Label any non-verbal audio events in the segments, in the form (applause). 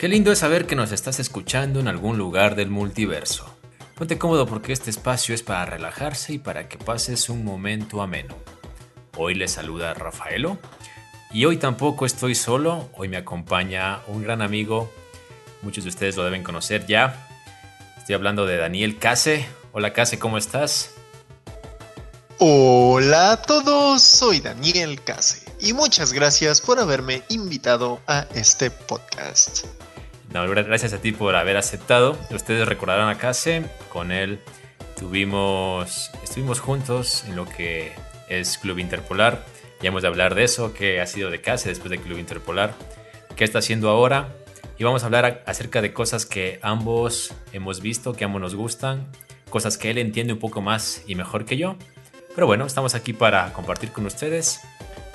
Qué lindo es saber que nos estás escuchando en algún lugar del multiverso. Ponte cómodo porque este espacio es para relajarse y para que pases un momento ameno. Hoy les saluda Rafaelo y hoy tampoco estoy solo, hoy me acompaña un gran amigo, muchos de ustedes lo deben conocer ya. Estoy hablando de Daniel Case. Hola Case, ¿cómo estás? Hola a todos, soy Daniel Case y muchas gracias por haberme invitado a este podcast. Gracias a ti por haber aceptado. Ustedes recordarán a Case, con él tuvimos, estuvimos juntos en lo que es Club Interpolar. Ya hemos de hablar de eso, qué ha sido de Case después de Club Interpolar, qué está haciendo ahora. Y vamos a hablar acerca de cosas que ambos hemos visto, que ambos nos gustan, cosas que él entiende un poco más y mejor que yo. Pero bueno, estamos aquí para compartir con ustedes.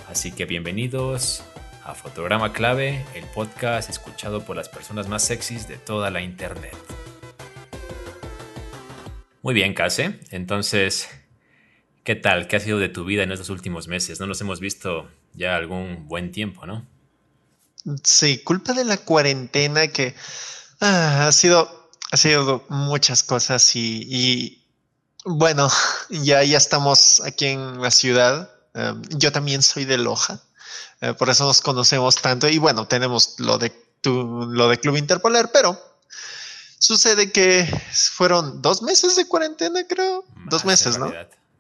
Así que bienvenidos a Fotograma Clave, el podcast escuchado por las personas más sexys de toda la internet. Muy bien, Case. Entonces, ¿qué tal? ¿Qué ha sido de tu vida en estos últimos meses? No nos hemos visto ya algún buen tiempo, ¿no? Sí, culpa de la cuarentena que ah, ha sido, ha sido muchas cosas y, bueno, (laughs) ya, ya estamos aquí en la ciudad. Em, yo también soy de Loja. Eh, por eso nos conocemos tanto y bueno, tenemos lo de, lo de Club Interpolar, pero sucede que fueron dos meses de cuarentena, creo. dos meses, ¿no?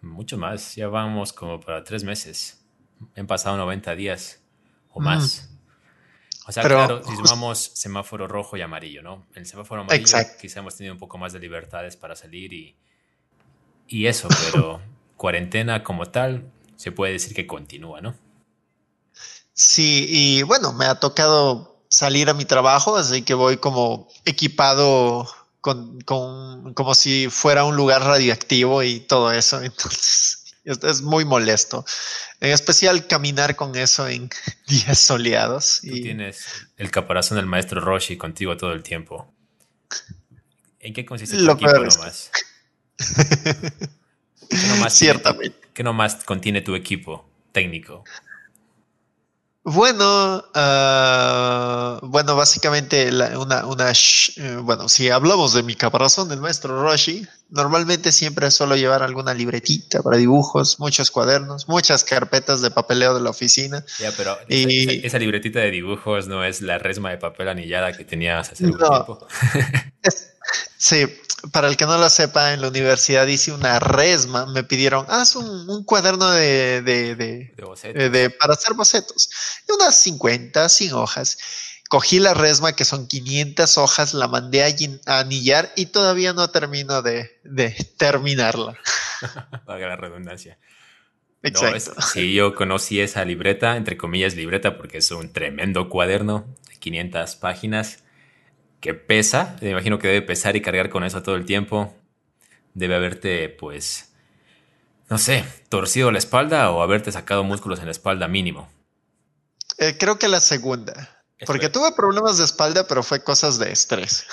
Mucho más, ya vamos como para tres meses. Han pasado 90 días o más. O sea, claro, si sumamos semáforo rojo y amarillo, ¿no? El semáforo amarillo quizá hemos tenido un poco más de libertades para salir y, y eso, pero (laughs) cuarentena como tal se puede decir que continúa, ¿no? Sí, y bueno, me ha tocado salir a mi trabajo, así que voy como equipado con, con como si fuera un lugar radioactivo y todo eso. (laughs) Entonces, es, muy molesto. En especial caminar con eso en (laughs) días soleados. Tú tienes el caparazón del maestro Roshi contigo todo el tiempo. ¿En qué consiste tu equipo nomás? (laughs) ¿Qué nomás Ciertamente. ¿Qué nomás contiene tu equipo técnico? Bueno, uh, bueno, básicamente una, una eh, bueno, si hablamos de mi caparazón del maestro Roshi, normalmente siempre suelo llevar alguna libretita para dibujos, muchos cuadernos, muchas carpetas de papeleo de la oficina. Ya, pero y, esa, libretita de dibujos no es la resma de papel anillada que tenías hace un tiempo. (laughs) sí, para el que no lo sepa, en la universidad hice una resma, me pidieron, haz un, cuaderno de, de, de, para hacer bocetos, de unas 50, 100 hojas. Cogí la resma, que son 500 hojas, la mandé a, anillar y todavía no termino de, terminarla. (laughs) Para la redundancia. Exacto. sí, yo conocí esa libreta, entre comillas libreta, porque es un tremendo cuaderno de 500 páginas que pesa, me imagino que debe pesar y cargar con eso todo el tiempo. Debe haberte, pues, no sé, torcido la espalda o haberte sacado músculos en la espalda mínimo. Eh, creo que la segunda. porque tuve problemas de espalda, pero fue cosas de estrés.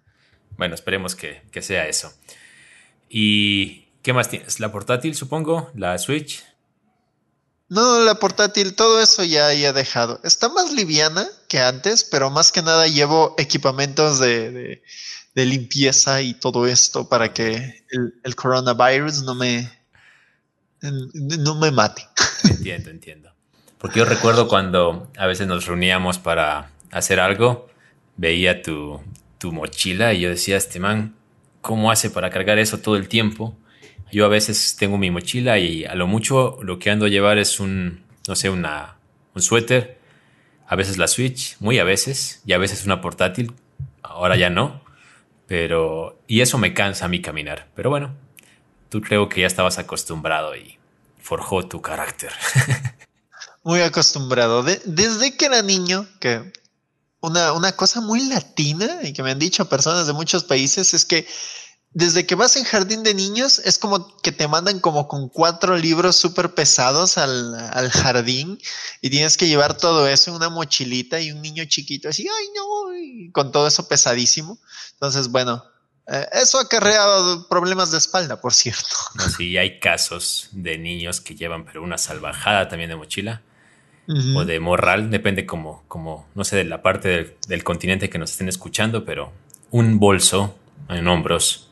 (laughs) bueno, esperemos que, que sea eso. ¿Y qué más tienes? La portátil, supongo, la Switch. No, la portátil, todo eso ya he dejado. Está más liviana que antes, pero más que nada llevo equipamientos de, limpieza y todo esto para que el, coronavirus no me, no me mate. (laughs) Entiendo, entiendo. Porque yo recuerdo cuando a veces nos reuníamos para hacer algo, veía tu, tu mochila y yo decía, este man, ¿cómo hace para cargar eso todo el tiempo? Yo a veces tengo mi mochila y a lo mucho lo que ando a llevar es un, no sé, una, un suéter, a veces la Switch, muy a veces, y a veces una portátil, ahora ya no, pero, y eso me cansa a mí caminar, pero bueno, tú creo que ya estabas acostumbrado y forjó tu carácter. (laughs) muy acostumbrado. desde que era niño, que una, una cosa muy latina y que me han dicho personas de muchos países es que desde que vas en jardín de niños, es como que te mandan como con cuatro libros súper pesados al, jardín y tienes que llevar todo eso en una mochilita y un niño chiquito así, ay no, con todo eso pesadísimo. Entonces, bueno, eh, eso ha creado problemas de espalda, por cierto. sí, hay casos de niños que llevan, pero una salvajada también de mochila. o de morral, depende como, como, no sé, de la parte del, continente que nos estén escuchando, pero un bolso en hombros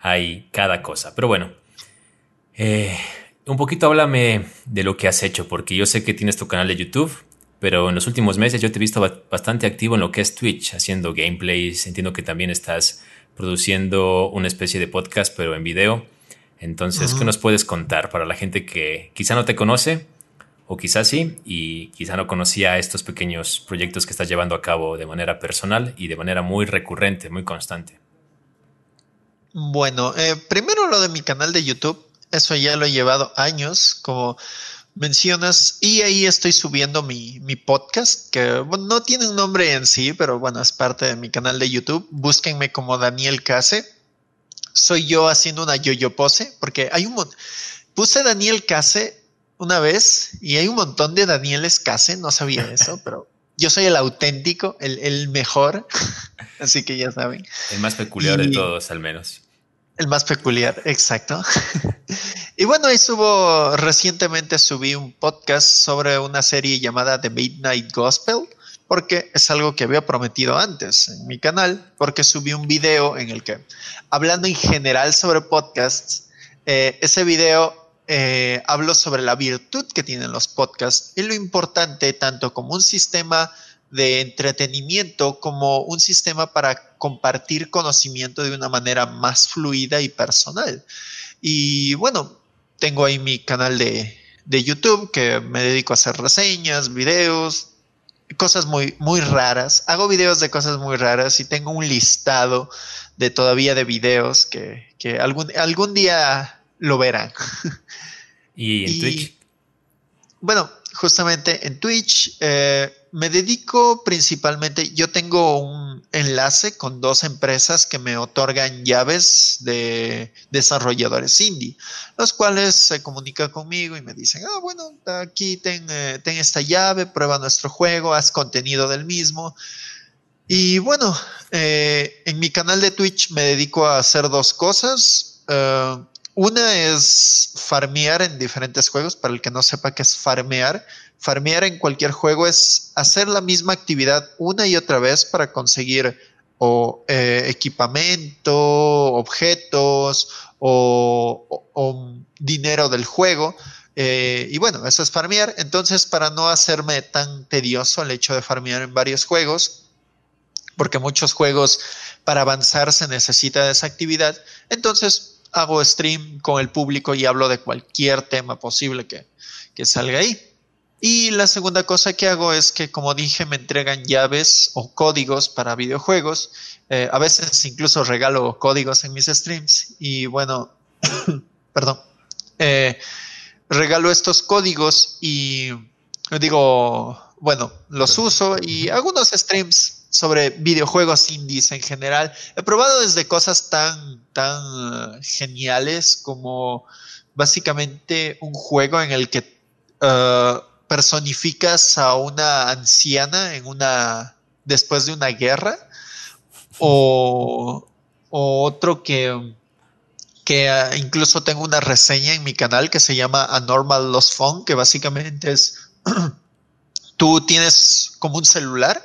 hay cada cosa. Pero bueno, eh, un poquito háblame de lo que has hecho, porque yo sé que tienes tu canal de YouTube, pero en los últimos meses yo te he visto bastante activo en lo que es Twitch, haciendo gameplays. Entiendo que también estás produciendo una especie de podcast, pero en video. Entonces, ¿qué nos puedes contar para la gente que quizá no te conoce o quizás sí y quizá no conocía estos pequeños proyectos que estás llevando a cabo de manera personal y de manera muy recurrente, muy constante? Bueno, eh, primero lo de mi canal de YouTube, eso ya lo he llevado años, como mencionas, y ahí estoy subiendo mi, mi podcast, que no tiene un nombre en sí, pero bueno, es parte de mi canal de YouTube. Búsquenme como Daniel Case soy yo haciendo una yo-yo pose, porque hay un puse Daniel Case una vez y hay un montón de Danieles Case, no sabía (laughs) eso, pero yo soy el auténtico, el, mejor, (laughs) así que ya saben. El más peculiar de todos, al menos. El más peculiar, exacto. (laughs) y bueno, ahí subo, recientemente subí un podcast sobre una serie llamada The Midnight Gospel porque es algo que había prometido antes en mi canal, porque subí un video en el que, hablando en general sobre podcasts, eh, ese video eh, hablo sobre la virtud que tienen los podcasts y lo importante tanto como un sistema de entretenimiento como un sistema para compartir conocimiento de una manera más fluida y personal. Y bueno, tengo ahí mi canal de, de YouTube que me dedico a hacer reseñas, videos, cosas muy, muy raras. Hago videos de cosas muy raras y tengo un listado de todavía de videos que, algún, algún día lo verán. ¿Y en Twitch? Bueno, justamente en Twitch eh, me dedico principalmente, yo tengo un enlace con dos empresas que me otorgan llaves de desarrolladores indie, los cuales se comunican conmigo y me dicen, ah, bueno, aquí ten, eh, esta llave, prueba nuestro juego, haz contenido del mismo. Y bueno, eh, en mi canal de Twitch me dedico a hacer dos cosas. Una es farmear en diferentes juegos, para el que no sepa qué es farmear Farmear en cualquier juego es hacer la misma actividad una y otra vez para conseguir o eh, equipamiento, objetos o, dinero del juego. Eh, y bueno, eso es farmear. Entonces, para no hacerme tan tedioso el hecho de farmear en varios juegos, porque muchos juegos para avanzar se necesita de esa actividad, entonces hago stream con el público y hablo de cualquier tema posible que, que salga ahí. Y la segunda cosa que hago es que, como dije, me entregan llaves o códigos para videojuegos. Eh, a veces incluso regalo códigos en mis streams. Y bueno, (coughs) perdón. Eh, regalo estos códigos y digo, bueno, los uso y hago unos streams sobre videojuegos indies en general. He probado desde cosas tan, tan eh, geniales como básicamente un juego en el que personificas a una anciana en una después de una guerra (laughs) o, otro que que ah, incluso tengo una reseña en mi canal que se llama Anormal Lost Phone que básicamente es (clears throat) tú tienes como un celular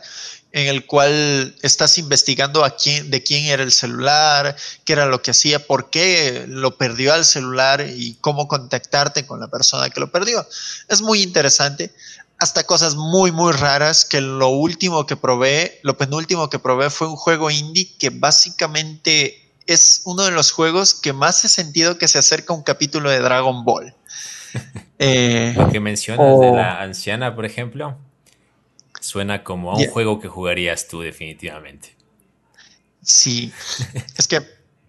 en el cual estás investigando a quién, de quién era el celular, qué era lo que hacía, por qué lo perdió al celular y cómo contactarte con la persona que lo perdió. Es muy interesante. Hasta cosas muy, muy raras que lo último que probé, lo penúltimo que probé fue un juego indie que básicamente es uno de los juegos que más he sentido que se acerca a un capítulo de Dragon Ball. (laughs) Eh, lo que mencionas de la anciana, por ejemplo. Suena como a un juego que jugarías tú definitivamente. Sí, es que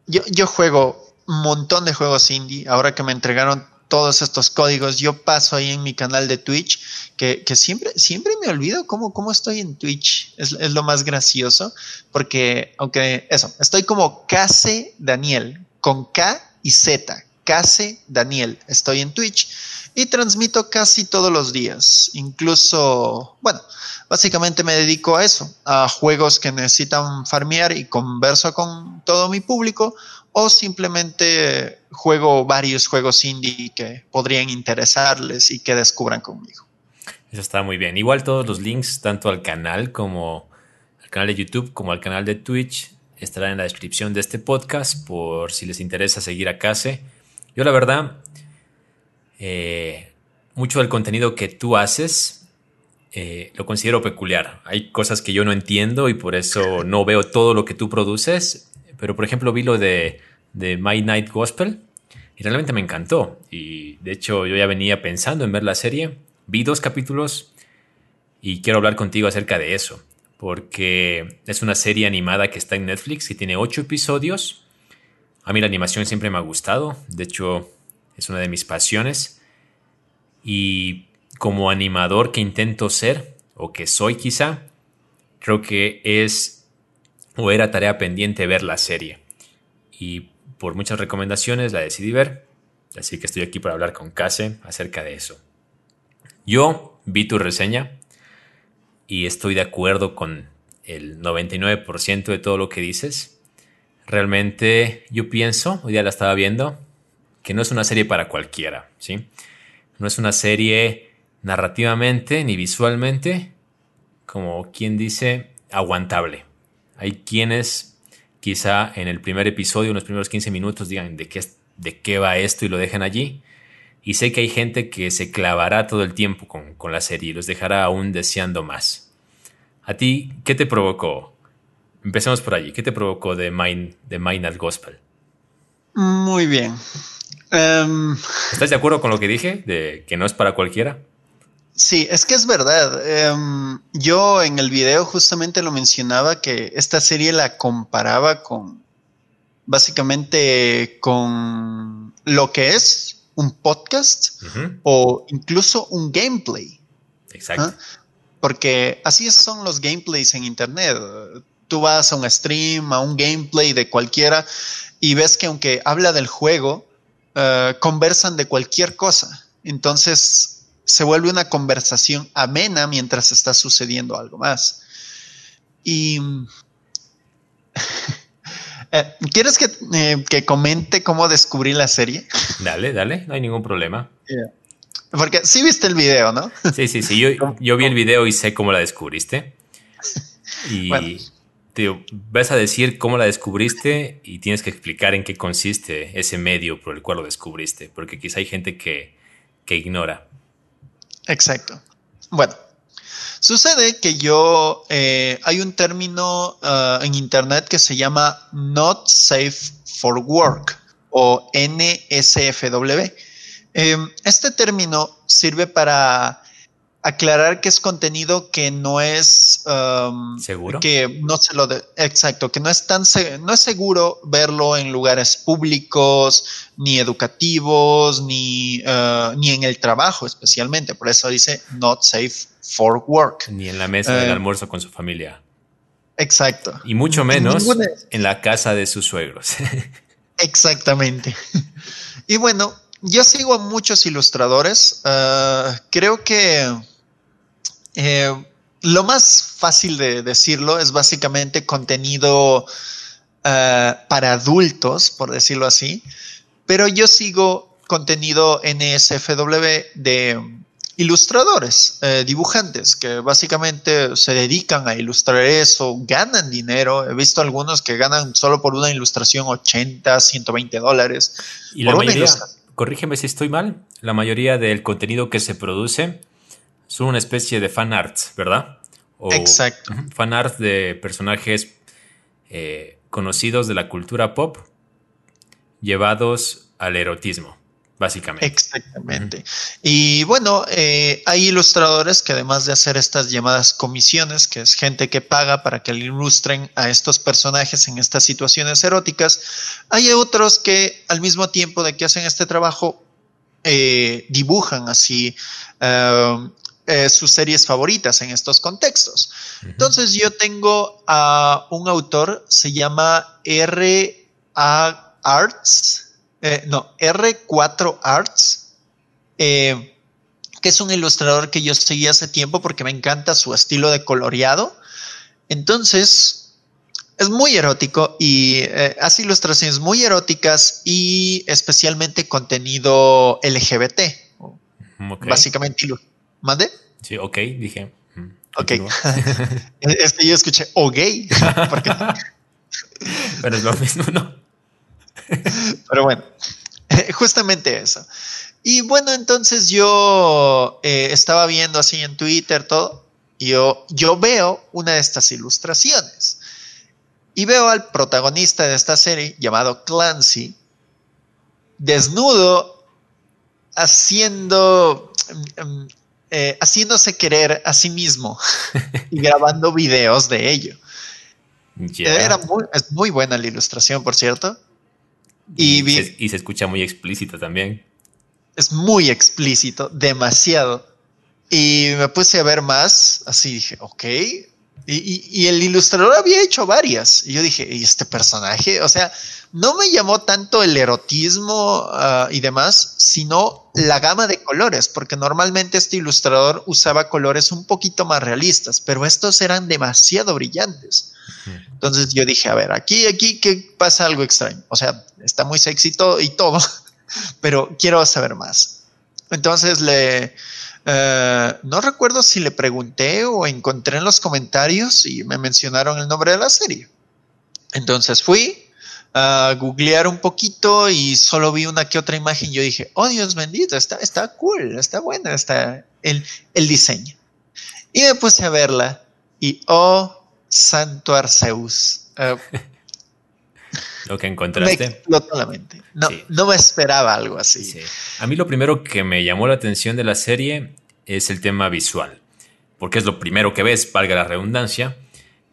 yo, yo juego un montón de juegos indie. Ahora que me entregaron todos estos códigos, yo paso ahí en mi canal de Twitch, que, siempre, siempre me olvido cómo, cómo estoy en Twitch. Es, es, lo más gracioso, porque, aunque eso, estoy como Case Daniel, con K y Z, Case Daniel. Estoy en Twitch y transmito casi todos los días. Incluso, bueno, básicamente me dedico a eso, a juegos que necesitan farmear y converso con todo mi público o simplemente juego varios juegos indie que podrían interesarles y que descubran conmigo. Eso está muy bien. Igual todos los links, tanto al canal como al canal de YouTube como al canal de Twitch, estarán en la descripción de este podcast por si les interesa seguir a Case. Yo la verdad, eh, mucho del contenido que tú haces eh, lo considero peculiar. Hay cosas que yo no entiendo y por eso (laughs) no veo todo lo que tú produces. Pero por ejemplo vi lo de, de My Night Gospel y realmente me encantó. Y de hecho yo ya venía pensando en ver la serie. Vi dos capítulos y quiero hablar contigo acerca de eso. Porque es una serie animada que está en Netflix, que tiene ocho episodios. A mí la animación siempre me ha gustado. De hecho, es una de mis pasiones. Y como animador que intento ser, o que soy quizá, creo que es o era tarea pendiente ver la serie. Y por muchas recomendaciones la decidí ver, así que estoy aquí para hablar con Case acerca de eso. Yo vi tu reseña y estoy de acuerdo con el 99% de todo lo que dices. Realmente yo pienso, hoy día la estaba viendo, que no es una serie para cualquiera, ¿sí? No es una serie narrativamente ni visualmente, como quien dice, aguantable. Hay quienes quizá en el primer episodio, en los primeros 15 minutos, digan de qué, de qué va esto y lo dejan allí. Y sé que hay gente que se clavará todo el tiempo con, la serie y los dejará aún deseando más. ¿A ti qué te provocó? Empecemos por allí. ¿Qué te provocó de Mind, de Mind Gospel? Muy bien. Em, ¿Estás de acuerdo con lo que dije? De que no es para cualquiera. Sí, es que es verdad. Em, yo en el video justamente lo mencionaba que esta serie la comparaba con básicamente con lo que es un podcast o incluso un gameplay. Exacto. ¿Ah? Porque así son los gameplays en internet. Tú vas a un stream, a un gameplay de cualquiera y ves que aunque habla del juego, eh, conversan de cualquier cosa. Entonces se vuelve una conversación amena mientras está sucediendo algo más. Y (laughs) eh, ¿quieres eh, que, comente cómo descubrí la serie? (laughs) Dale, dale, no hay ningún problema. Porque sí viste el video, ¿no? Sí, sí, sí, yo, (laughs) vi el video y sé cómo la descubriste. Y te vas a decir cómo la descubriste y tienes que explicar en qué consiste ese medio por el cual lo descubriste, porque quizá hay gente que, que ignora. Exacto. Bueno, sucede que yo, eh, hay un término ah, en Internet que se llama Not Safe for Work o NSFW. Em, este término sirve para aclarar que es contenido que no es um, seguro que no se lo exacto que no es tan no es seguro verlo en lugares públicos ni educativos ni uh, ni en el trabajo especialmente. Por eso dice not safe for work ni en la mesa del eh, almuerzo con su familia. exacto. Y mucho menos en la casa de sus suegros. (laughs) Exactamente. Y bueno yo sigo a muchos ilustradores. Uh, creo que eh, lo más fácil de decirlo es básicamente contenido eh, para adultos, por decirlo así, pero yo sigo contenido NSFW de ilustradores, eh, dibujantes, que básicamente se dedican a ilustrar eso, ganan dinero. He visto algunos que ganan solo por una ilustración 80, 120 dólares. Y la mayoría, corrígeme si estoy mal, la mayoría del contenido que se produce son una especie de fan arts, ¿verdad? Exacto. Fan art de personajes eh, conocidos de la cultura pop llevados al erotismo, básicamente. Exactamente. Y bueno, eh, hay ilustradores que además de hacer estas llamadas comisiones, que es gente que paga para que le ilustren a estos personajes en estas situaciones eróticas, hay otros que al mismo tiempo de que hacen este trabajo, eh, dibujan así eh, sus series favoritas en estos contextos. Entonces yo tengo a un autor, se llama R. A. Arts, eh, no, R4 Arts, eh, que es un ilustrador que yo seguí hace tiempo porque me encanta su estilo de coloreado. Entonces, es muy erótico y hace ilustraciones muy eróticas y especialmente contenido LGBT. Básicamente ¿Mande? Sí, ok, dije. Mm, ok. (laughs) es que yo escuché o gay. (laughs) (laughs) Pero es lo mismo, ¿no? Pero bueno, justamente eso. Y bueno, entonces yo eh, estaba viendo así en Twitter todo, y yo, yo veo una de estas ilustraciones. Y veo al protagonista de esta serie, llamado Clancy, desnudo, haciendo, em, eh, haciéndose querer a sí mismo (laughs) y grabando videos de ello. Era muy, es muy buena la ilustración, por cierto. Y, se, y se escucha muy explícito también. Es muy explícito, demasiado. Y me puse a ver más, así dije, ok, y, el ilustrador había hecho varias. Y yo dije, ¿y este personaje? O sea, no me llamó tanto el erotismo ah, y demás, sino la gama de colores, porque normalmente este ilustrador usaba colores un poquito más realistas, pero estos eran demasiado brillantes. Entonces yo dije, a ver, aquí, aquí, ¿qué pasa algo extraño? O sea, está muy sexy todo y todo, (laughs) pero quiero saber más. Entonces le, eh, no recuerdo si le pregunté o encontré en los comentarios y me mencionaron el nombre de la serie. Entonces fui a googlear un poquito y solo vi una que otra imagen. Yo dije, oh Dios bendito, está, está cool, está buena, está el, el diseño. Y me puse a verla y oh, santo Arceus. Eh, (laughs) lo que encontraste. Me explotó la mente. No, no me esperaba algo así. A mí lo primero que me llamó la atención de la serie es el tema visual, porque es lo primero que ves, valga la redundancia,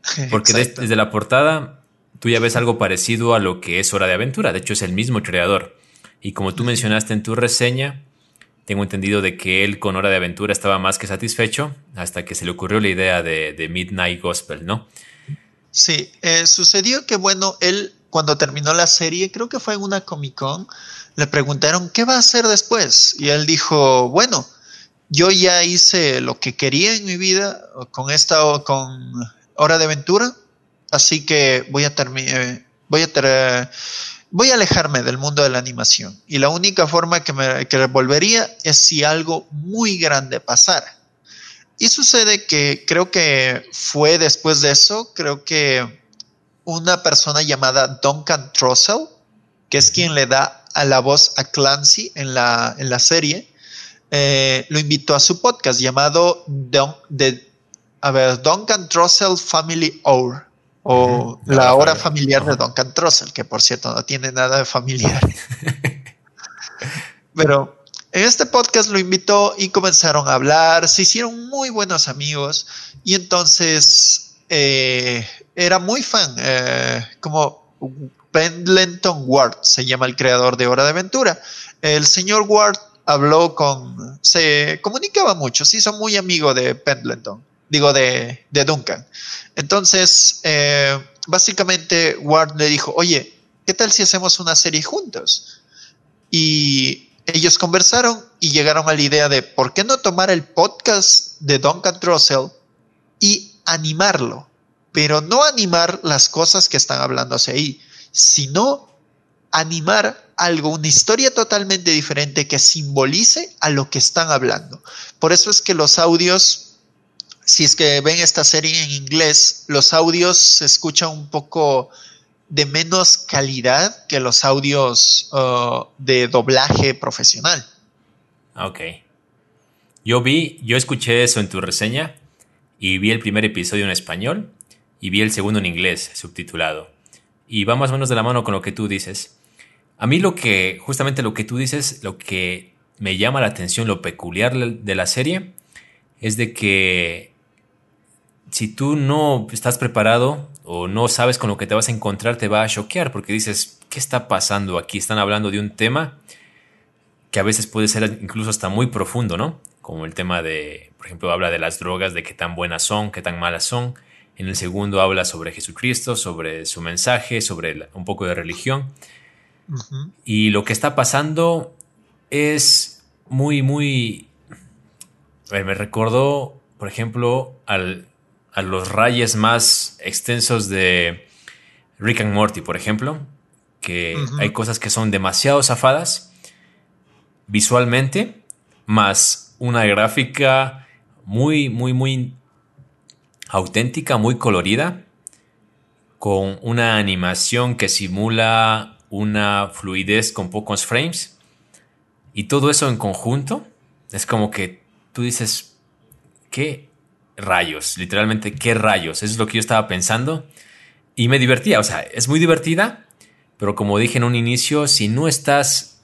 (laughs) porque desde la portada tú ya ves algo parecido a lo que es Hora de Aventura, de hecho es el mismo creador. Y como tú mencionaste en tu reseña, tengo entendido de que él con Hora de Aventura estaba más que satisfecho hasta que se le ocurrió la idea de, Midnight Gospel, ¿no? Sí, eh, sucedió que, bueno, él cuando terminó la serie, creo que fue en una Comic Con, le preguntaron, ¿qué va a hacer después? Y él dijo, bueno, yo ya hice lo que quería en mi vida con esta, con Hora de Aventura, así que voy a terminar, eh, voy a voy a alejarme del mundo de la animación. Y la única forma que me que volvería es si algo muy grande pasara. Y sucede que creo que fue después de eso, creo que una persona llamada Duncan Trussell, que es quien le da a la voz a Clancy en la, en la serie, eh, lo invitó a su podcast llamado a ver, Duncan Trussell Family Hour o la hora familiar de Duncan Trussell, que por cierto no tiene nada de familiar. (laughs) Pero en este podcast lo invitó y comenzaron a hablar, se hicieron muy buenos amigos y entonces eh, era muy fan, eh, como Pendleton Ward se llama el creador de Hora de Aventura. El señor Ward habló con, se comunicaba mucho, se hizo muy amigo de Pendleton, digo de, Duncan. Entonces, eh, básicamente Ward le dijo, oye, ¿qué tal si hacemos una serie juntos? Y ellos conversaron y llegaron a la idea de, ¿por qué no tomar el podcast de Duncan Trussell y animarlo? Pero no animar las cosas que están hablándose ahí, sino animar algo, una historia totalmente diferente que simbolice a lo que están hablando. Por eso es que los audios, si es que ven esta serie en inglés, los audios se escuchan un poco de menos calidad que los audios uh, de doblaje profesional. Ok. Yo vi, yo escuché eso en tu reseña y vi el primer episodio en español y vi el segundo en inglés, subtitulado. Y va más o menos de la mano con lo que tú dices. A mí lo que, justamente lo que tú dices, lo que me llama la atención, lo peculiar de la serie, es de que si tú no estás preparado o no sabes con lo que te vas a encontrar, te va a choquear porque dices, ¿qué está pasando aquí? Están hablando de un tema que a veces puede ser incluso hasta muy profundo, ¿no? Como el tema de, por ejemplo, habla de las drogas, de qué tan buenas son, qué tan malas son. En el segundo habla sobre Jesucristo, sobre su mensaje, sobre un poco de religión. Y lo que está pasando es muy, muy... me recordó, por ejemplo, a los rayes más extensos de Rick and Morty, por ejemplo, que hay cosas que son demasiado zafadas visualmente, más una gráfica muy, muy, muy auténtica, muy colorida, con una animación que simula una fluidez con pocos frames. Y todo eso en conjunto es como que tú dices, ¿qué rayos? Literalmente, ¿qué rayos? Eso es lo que yo estaba pensando. Y me divertía, o sea, es muy divertida, pero como dije en un inicio, si no estás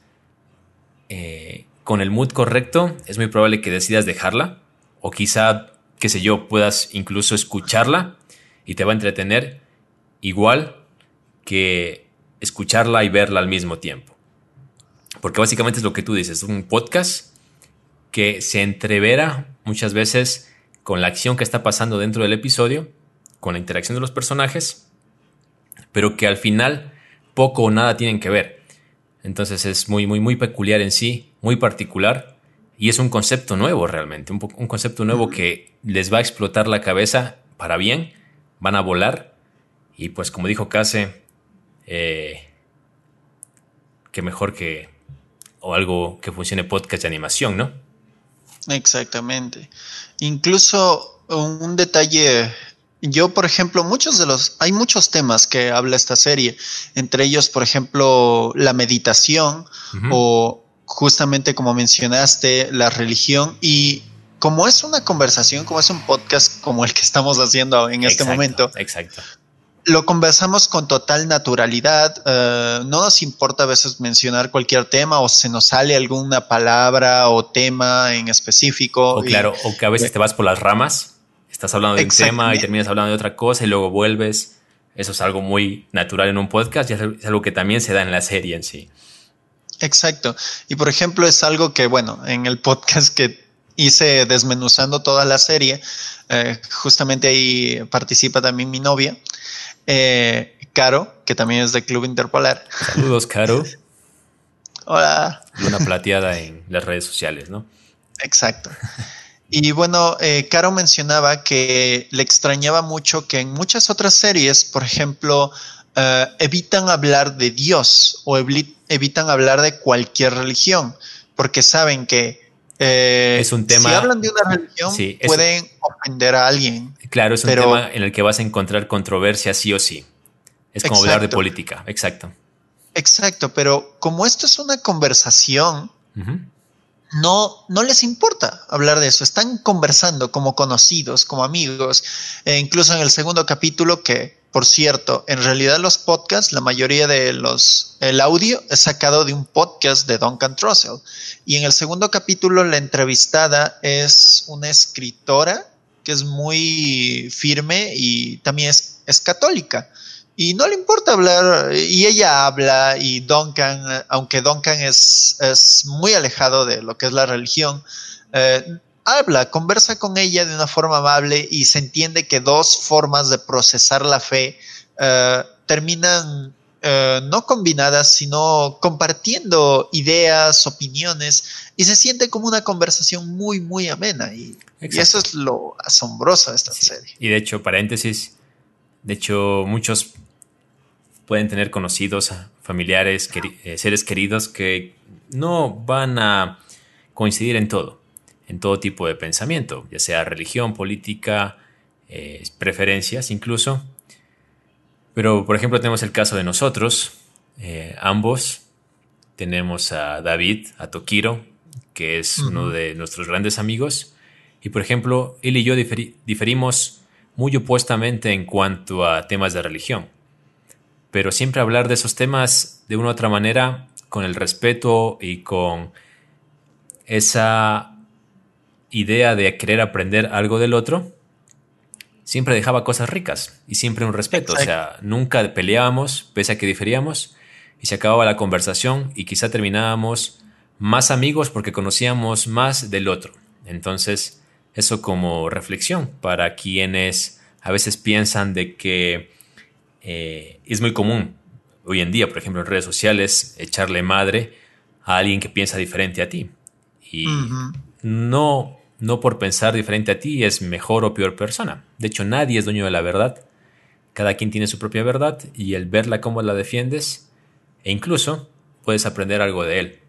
eh, con el mood correcto, es muy probable que decidas dejarla. O quizá, qué sé yo, puedas incluso escucharla y te va a entretener igual que escucharla y verla al mismo tiempo. Porque básicamente es lo que tú dices, un podcast que se entrevera muchas veces con la acción que está pasando dentro del episodio, con la interacción de los personajes, pero que al final poco o nada tienen que ver. Entonces es muy, muy, muy peculiar en sí, muy particular, y es un concepto nuevo realmente, un, un concepto nuevo que les va a explotar la cabeza para bien, van a volar, y pues como dijo Case, eh, que mejor que, o algo que funcione podcast de animación, ¿no? Exactamente. Incluso un detalle yo, por ejemplo, muchos de los, hay muchos temas que habla esta serie, entre ellos, por ejemplo, la meditación o justamente como mencionaste, la religión y como es una conversación, como es un podcast como el que estamos haciendo en este momento. Exacto. Lo conversamos con total naturalidad, eh, no nos importa a veces mencionar cualquier tema o se nos sale alguna palabra o tema en específico. O claro, o que a veces te vas por las ramas Estás hablando de un tema y terminas hablando de otra cosa y luego vuelves. Eso es algo muy natural en un podcast y es algo que también se da en la serie en sí. Exacto. Y por ejemplo, es algo que, bueno, en el podcast que hice desmenuzando toda la serie, eh, justamente ahí participa también mi novia, eh, Caro, que también es de Club Interpolar. Saludos, Caro. (laughs) Hola. Una plateada en las redes sociales, ¿no? Exacto. Y bueno, eh, Caro mencionaba que le extrañaba mucho que en muchas otras series, por ejemplo, eh, evitan hablar de Dios o evitan hablar de cualquier religión, porque saben que eh, es un tema, si hablan de una religión pueden ofender a alguien. Claro, es un tema en el que vas a encontrar controversia sí o sí. Es como hablar de política, exacto. Exacto, pero como esto es una conversación, no, no les importa hablar de eso. Están conversando como conocidos, como amigos. E incluso en el segundo capítulo, que por cierto, en realidad los podcasts, la mayoría de los, el audio es sacado de un podcast de Duncan Trussell. Y en el segundo capítulo, la entrevistada es una escritora que es muy firme y también es, católica y no le importa hablar, y ella habla, y Duncan, aunque Duncan es, es muy alejado de lo que es la religión, eh, habla, conversa con ella de una forma amable y se entiende que dos formas de procesar la fe eh, terminan eh, no combinadas, sino compartiendo ideas, opiniones, y se siente como una conversación muy, muy amena. Y, eso es lo asombroso de esta serie. Y de hecho, paréntesis, de hecho, muchos pueden tener conocidos, familiares, eh, seres queridos que no van a coincidir en todo, en todo tipo de pensamiento, ya sea religión, política, eh, preferencias incluso. Pero, por ejemplo, tenemos el caso de nosotros, eh, ambos. Tenemos a David, a Tokiro, que es uno de nuestros grandes amigos. Y, por ejemplo, él y yo diferimos muy opuestamente en cuanto a temas de religión pero siempre hablar de esos temas de una u otra manera, con el respeto y con esa idea de querer aprender algo del otro, siempre dejaba cosas ricas y siempre un respeto. O sea, nunca peleábamos, pese a que diferíamos, y se acababa la conversación y quizá terminábamos más amigos porque conocíamos más del otro. Entonces, eso como reflexión para quienes a veces piensan de que eh, es muy común hoy en día, por ejemplo, en redes sociales, echarle madre a alguien que piensa diferente a ti. Y no, no por pensar diferente a ti es mejor o peor persona. De hecho, nadie es dueño de la verdad. Cada quien tiene su propia verdad y el verla como la defiendes, e incluso puedes aprender algo de él,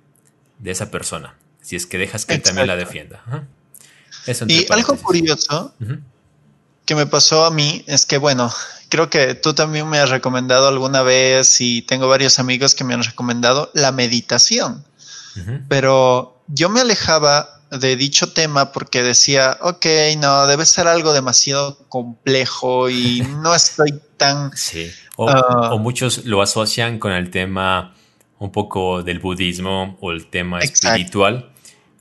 de esa persona, si es que dejas que él también la defienda. y algo curioso que me pasó a mí es que, bueno, creo que tú también me has recomendado alguna vez y tengo varios amigos que me han recomendado la meditación. Pero yo me alejaba de dicho tema porque decía, ok, no, debe ser algo demasiado complejo y (laughs) no estoy tan... Sí, ah, o, muchos lo asocian con el tema un poco del budismo o el tema espiritual,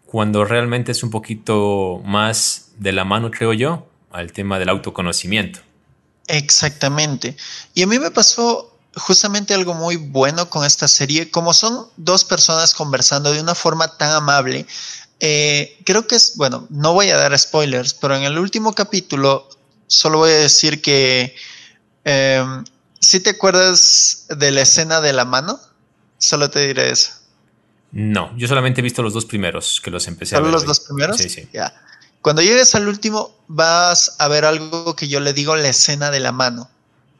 cuando realmente es un poquito más de la mano, creo yo, al tema del autoconocimiento. Exactamente. Y a mí me pasó justamente algo muy bueno con esta serie, como son dos personas conversando de una forma tan amable. Eh, creo que es, bueno, no voy a dar spoilers, pero en el último capítulo solo voy a decir que, eh, si te acuerdas de la escena de la mano, solo te diré eso. No, yo solamente he visto los dos primeros, que los empecé a ver. ¿Solo los dos primeros? Sí, sí. Cuando llegues al último, vas a ver algo que yo le digo la escena de la mano.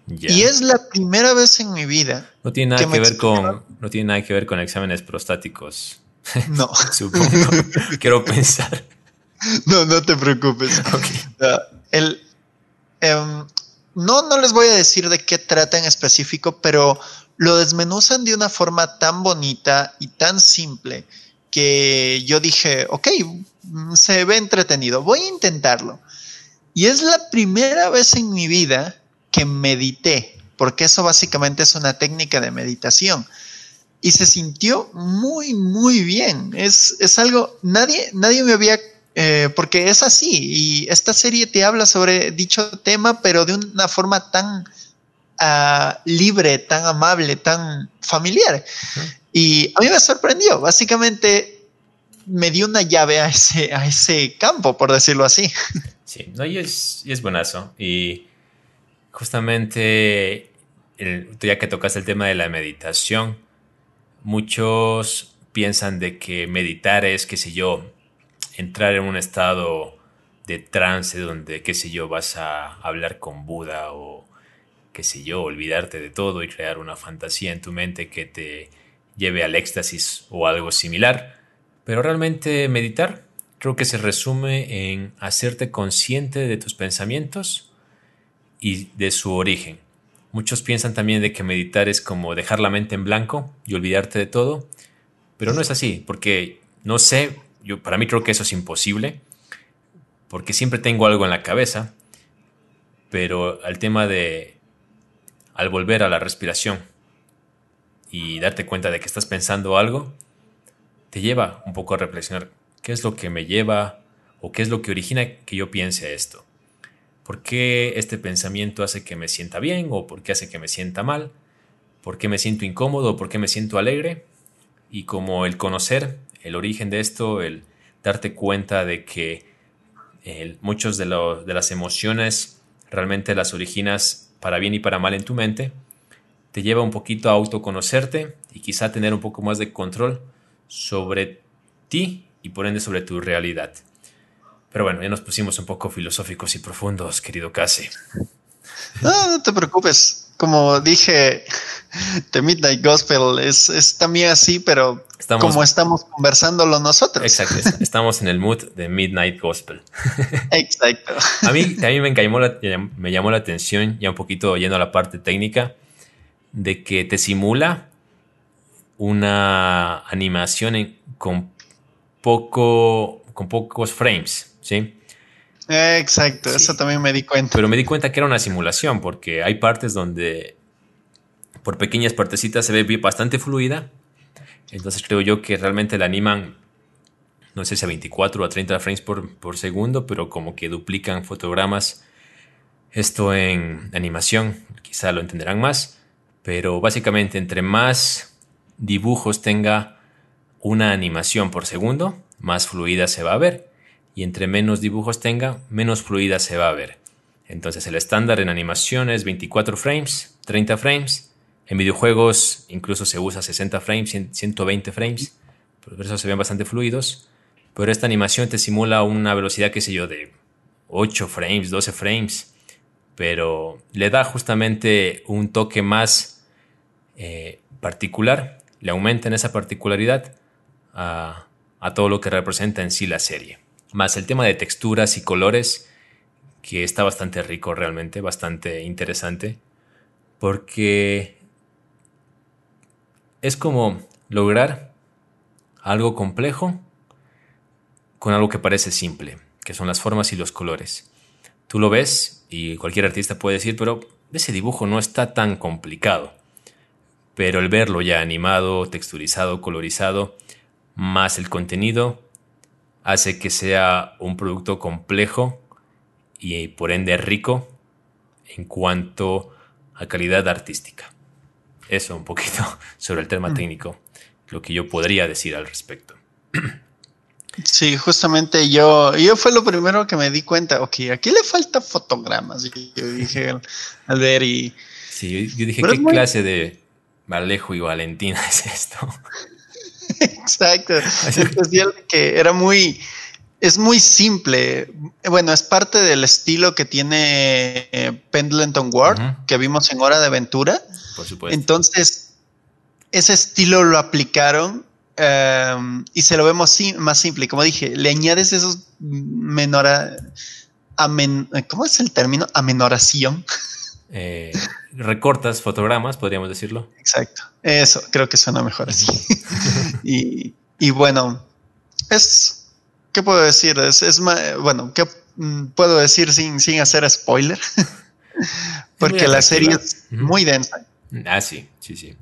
Y es la primera vez en mi vida. No tiene nada que, ver con. No tiene nada que ver con exámenes prostáticos. No. (laughs) Supongo. Quiero pensar. No, no te preocupes. el, em, no, no les voy a decir de qué trata en específico, pero lo desmenuzan de una forma tan bonita y tan simple que yo dije, ok, se ve entretenido, voy a intentarlo. Y es la primera vez en mi vida que medité, porque eso básicamente es una técnica de meditación. Y se sintió muy, muy bien. Es, es algo, nadie, nadie me había, eh, porque es así, y esta serie te habla sobre dicho tema, pero de una forma tan uh, libre, tan amable, tan familiar. Y a mí me sorprendió, básicamente me dio una llave a ese, a ese campo, por decirlo así. (laughs) Sí, no, y es, y es buenazo. Y justamente, el, ya que tocas el tema de la meditación, muchos piensan de que meditar es, qué sé yo, entrar en un estado de trance donde, qué sé yo, vas a hablar con Buda o, qué sé yo, olvidarte de todo y crear una fantasía en tu mente que te lleve al éxtasis o algo similar. Pero realmente meditar creo que se resume en hacerte consciente de tus pensamientos y de su origen. Muchos piensan también de que meditar es como dejar la mente en blanco y olvidarte de todo, pero no es así, porque no sé, yo para mí creo que eso es imposible, porque siempre tengo algo en la cabeza, pero al tema de al volver a la respiración y darte cuenta de que estás pensando algo, te lleva un poco a reflexionar qué es lo que me lleva o qué es lo que origina que yo piense esto. ¿Por qué este pensamiento hace que me sienta bien o por qué hace que me sienta mal? ¿Por qué me siento incómodo o por qué me siento alegre? Y como el conocer el origen de esto, el darte cuenta de que muchos de, de las emociones realmente las originas para bien y para mal en tu mente, te lleva un poquito a autoconocerte y quizá tener un poco más de control sobre ti y por ende sobre tu realidad. Pero bueno, ya nos pusimos un poco filosóficos y profundos, querido Casi. No, no te preocupes. Como dije, (laughs) The Midnight Gospel es, también así, pero como estamos conversándolo nosotros. Exacto, (laughs) estamos en el mood de Midnight Gospel. (laughs) Exacto. A mí, mí me, llamó la, me llamó la atención, ya un poquito yendo a la parte técnica, de que te simula una animación con, poco, con pocos frames. ¿Sí? Exacto, eso también me di cuenta. Pero me di cuenta que era una simulación, porque hay partes donde por pequeñas partecitas se ve bastante fluida. Entonces creo yo que realmente la animan, no sé si a 24 o a 30 frames por, por segundo, pero como que duplican fotogramas. Esto en animación, quizá lo entenderán más. Pero básicamente entre más dibujos tenga una animación por segundo, más fluida se va a ver y entre menos dibujos tenga, menos fluida se va a ver. Entonces el estándar en animación es 24 frames, 30 frames. En videojuegos incluso se usa 60 frames, 120 frames. Por eso se ven bastante fluidos. Pero esta animación te simula una velocidad, qué sé yo, de 8 frames, 12 frames. Pero le da justamente un toque más eh, particular. Le aumenta en esa particularidad a todo lo que representa en sí la serie. Más el tema de texturas y colores, que está bastante rico realmente, bastante interesante, porque es como lograr algo complejo con algo que parece simple, que son las formas y los colores. Tú lo ves y cualquier artista puede decir, pero ese dibujo no está tan complicado. Pero el verlo ya animado, texturizado, colorizado, más el contenido, hace que sea un producto complejo y por ende rico en cuanto a calidad artística. Eso un poquito (laughs) sobre el tema mm. técnico, lo que yo podría decir al respecto. Sí, justamente yo, yo fue lo primero que me di cuenta, ok, aquí le falta fotogramas. Y yo dije al, ver y... Sí, yo, dije, ¿qué clase de Alejo y Valentina (laughs) es esto? Exacto. Que era muy, es muy simple. Bueno, es parte del estilo que tiene eh, Pendleton Ward, que vimos en Hora de Aventura. Por supuesto. Entonces, ese estilo lo aplicaron em, y se lo vemos más simple. Como dije, le añades esos menora. ¿Cómo es el término? Amenoración. (laughs) Eh, recortas fotogramas, podríamos decirlo. Exacto. Eso, creo que suena mejor así. (laughs) y, bueno, es. ¿Qué puedo decir? Es, es bueno, ¿qué mm, puedo decir sin, sin hacer spoiler? (laughs) Porque la serie es muy densa. Ah, sí, sí, sí.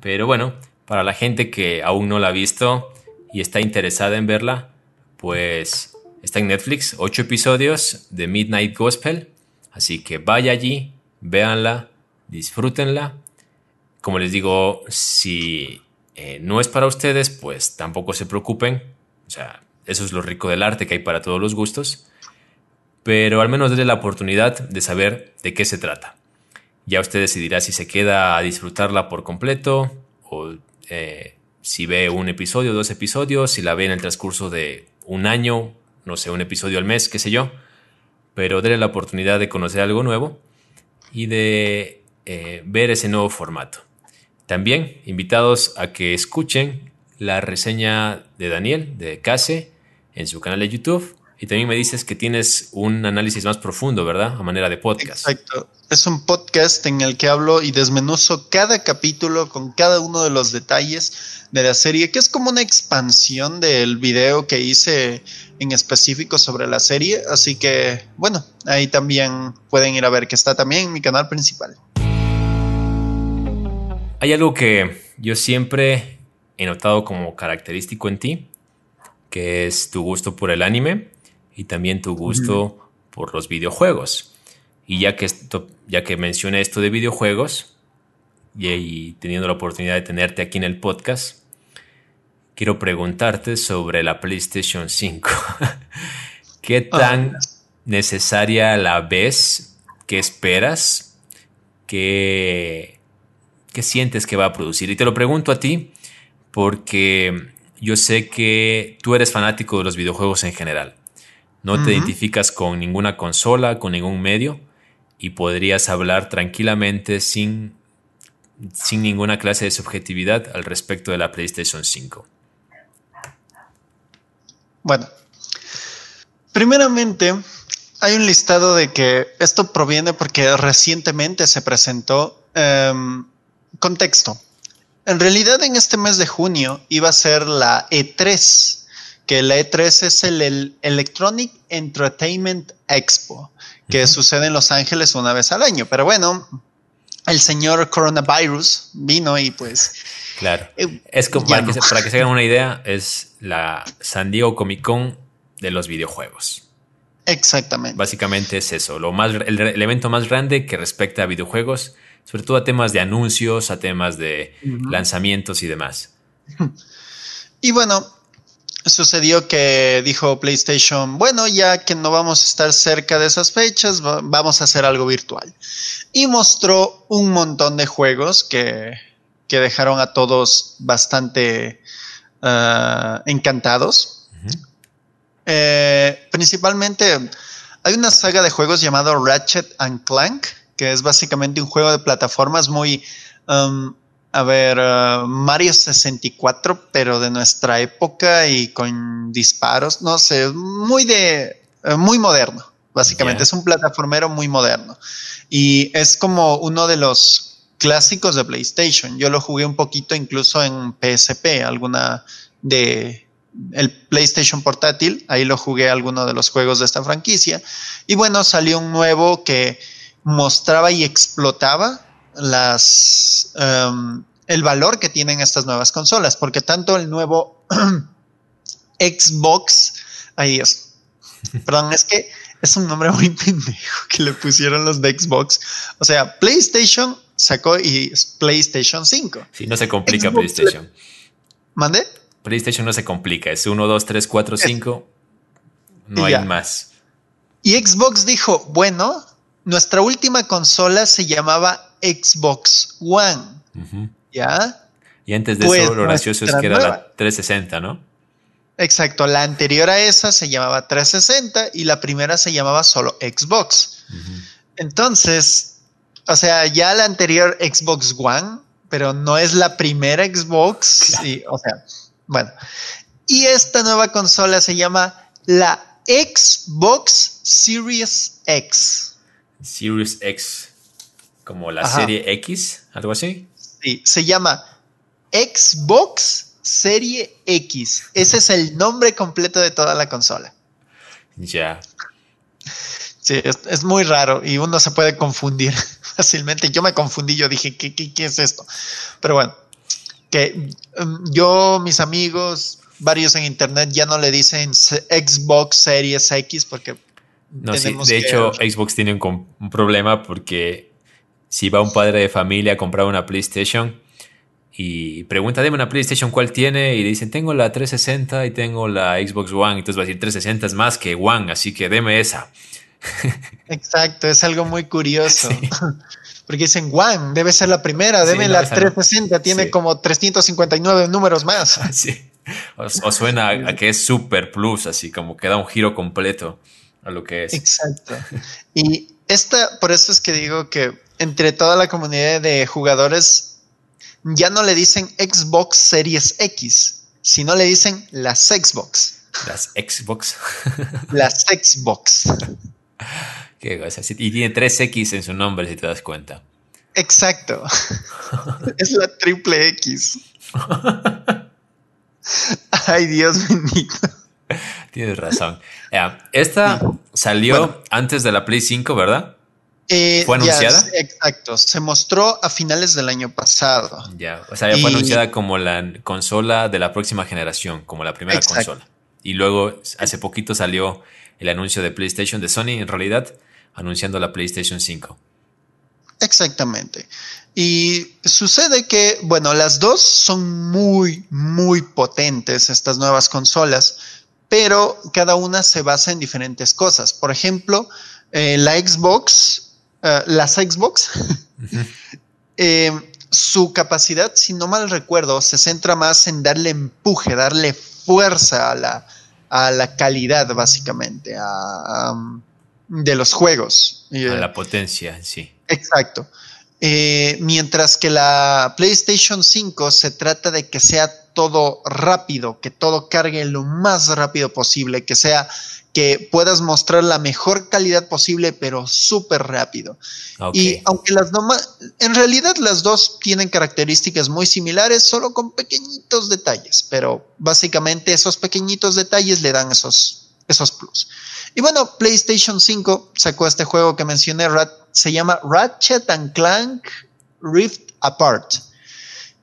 Pero bueno, para la gente que aún no la ha visto y está interesada en verla, pues está en Netflix, ocho episodios de Midnight Gospel. Así que vaya allí, véanla, disfrútenla. Como les digo, si eh, no es para ustedes, pues tampoco se preocupen. O sea, eso es lo rico del arte que hay para todos los gustos. Pero al menos denle la oportunidad de saber de qué se trata. Ya usted decidirá si se queda a disfrutarla por completo o eh, si ve un episodio, dos episodios, si la ve en el transcurso de un año, no sé, un episodio al mes, qué sé yo. Pero denle la oportunidad de conocer algo nuevo y de eh, ver ese nuevo formato. También invitados a que escuchen la reseña de Daniel de Case en su canal de YouTube. Y también me dices que tienes un análisis más profundo, ¿verdad? A manera de podcast. Exacto. Es un podcast en el que hablo y desmenuzo cada capítulo con cada uno de los detalles de la serie, que es como una expansión del video que hice en específico sobre la serie. Así que, bueno, ahí también pueden ir a ver que está también en mi canal principal. Hay algo que yo siempre he notado como característico en ti, que es tu gusto por el anime y también tu gusto por los videojuegos. Y ya que, esto, ya que mencioné esto de videojuegos y teniendo la oportunidad de tenerte aquí en el podcast, quiero preguntarte sobre la PlayStation 5. (laughs) ¿Qué ah. tan necesaria la ves? ¿Qué esperas? ¿Qué, ¿Qué sientes que va a producir? Y te lo pregunto a ti porque yo sé que tú eres fanático de los videojuegos en general. No te identificas con ninguna consola, con ningún medio y podrías hablar tranquilamente sin, sin ninguna clase de subjetividad al respecto de la PlayStation 5. Bueno, primeramente hay un listado de que esto proviene porque recientemente se presentó em, contexto. En realidad en este mes de junio iba a ser la E3, que la E3 es el, Electronic Entertainment Expo, que sucede en Los Ángeles una vez al año. Pero bueno, el señor coronavirus vino y pues Claro. Eh, es como, para, que se, para, que se, hagan una idea, es la San Diego Comic Con de los videojuegos. Exactamente. Básicamente es eso, lo más, el, evento más grande que respecta a videojuegos, sobre todo a temas de anuncios, a temas de lanzamientos y demás. (laughs) Y bueno, sucedió que dijo PlayStation, bueno, ya que no vamos a estar cerca de esas fechas, vamos a hacer algo virtual. Y mostró un montón de juegos que que dejaron a todos bastante ah, encantados. Eh, principalmente hay una saga de juegos llamado Ratchet and Clank, que es básicamente un juego de plataformas muy um, a ver, uh, Mario 64, pero de nuestra época y con disparos, no sé, muy de, uh, muy moderno, básicamente. Yeah. Es un plataformero muy moderno. Y es como uno de los clásicos de PlayStation. Yo lo jugué un poquito incluso en PSP, alguna de el PlayStation portátil, ahí lo jugué alguno de los juegos de esta franquicia. Y bueno, salió un nuevo que mostraba y explotaba las, um, el valor que tienen estas nuevas consolas, porque tanto el nuevo (clears throat) Xbox, ahí es, (laughs) perdón, es que es un nombre muy pendejo que le pusieron los de Xbox. O sea, PlayStation sacó y es PlayStation 5. Sí, no se complica Xbox PlayStation. Le... ¿Mande? PlayStation no se complica, es 1, 2, 3, 4, 5. No hay más. Y Xbox dijo, bueno, nuestra última consola se llamaba Xbox One. Uh -huh. ¿Ya? Y antes de pues eso, lo gracioso es que era nueva. la 360, ¿no? Exacto, la anterior a esa se llamaba 360 y la primera se llamaba solo Xbox. Uh -huh. Entonces, o sea, ya la anterior Xbox One, pero no es la primera Xbox, claro. y, o sea, bueno. Y esta nueva consola se llama la Xbox Series X. Series X, como la Ajá. serie X, algo así. Sí, se llama Xbox Serie X. Ese es el nombre completo de toda la consola. Ya. Yeah. Sí, es, es, muy raro y uno se puede confundir (laughs) fácilmente. Yo me confundí, yo dije, ¿qué, qué, qué es esto? Pero bueno, que um, yo, mis amigos, varios en internet ya no le dicen Xbox Series X porque no, sí, de que... hecho, Xbox tiene un, un, problema porque si va un padre de familia a comprar una PlayStation y pregunta, deme una PlayStation, ¿cuál tiene? Y le dicen, tengo la 360 y tengo la Xbox One. Entonces va a decir, 360 es más que One, así que deme esa. (laughs) Exacto, es algo muy curioso. Sí. (laughs) Porque dicen, One, debe ser la primera, debe sí, no, la 360, no. tiene sí. como 359 números más. (laughs) Sí. O, o suena a, a que es Super Plus, así como que da un giro completo a lo que es. Exacto. Y esta, por eso es que digo que entre toda la comunidad de jugadores ya no le dicen Xbox Series X, sino le dicen las Xbox. Las Xbox. (laughs) las Xbox. (laughs) Qué cosa. Y tiene 3X en su nombre, si te das cuenta. Exacto. (laughs) es la triple X. Ay, Dios bendito. (laughs) Tienes razón. Yeah. Esta salió bueno, antes de la Play 5, ¿verdad? Eh, ¿Fue anunciada? Exacto. Se mostró a finales del año pasado. Ya, o sea, ya y... fue anunciada como la consola de la próxima generación, como la primera exacto. consola. Y luego, hace poquito salió el anuncio de PlayStation de Sony, en realidad, anunciando la PlayStation 5. Exactamente. Y sucede que, bueno, las dos son muy, muy potentes, estas nuevas consolas, pero cada una se basa en diferentes cosas. Por ejemplo, eh, la Xbox, uh, las Xbox, uh (laughs) -huh. eh, su capacidad, si no mal recuerdo, se centra más en darle empuje, darle fuerza a la, a la calidad, básicamente, a, um, de los juegos. A la potencia, sí. Exacto. Eh, mientras que la PlayStation 5 se trata de que sea todo rápido, que todo cargue lo más rápido posible, que sea que puedas mostrar la mejor calidad posible, pero súper rápido. Okay. Y aunque las nomás, en realidad las dos tienen características muy similares, solo con pequeñitos detalles, pero básicamente esos pequeñitos detalles le dan esos, esos plus. Y bueno, PlayStation 5 sacó este juego que mencioné, se llama Ratchet and Clank Rift Apart.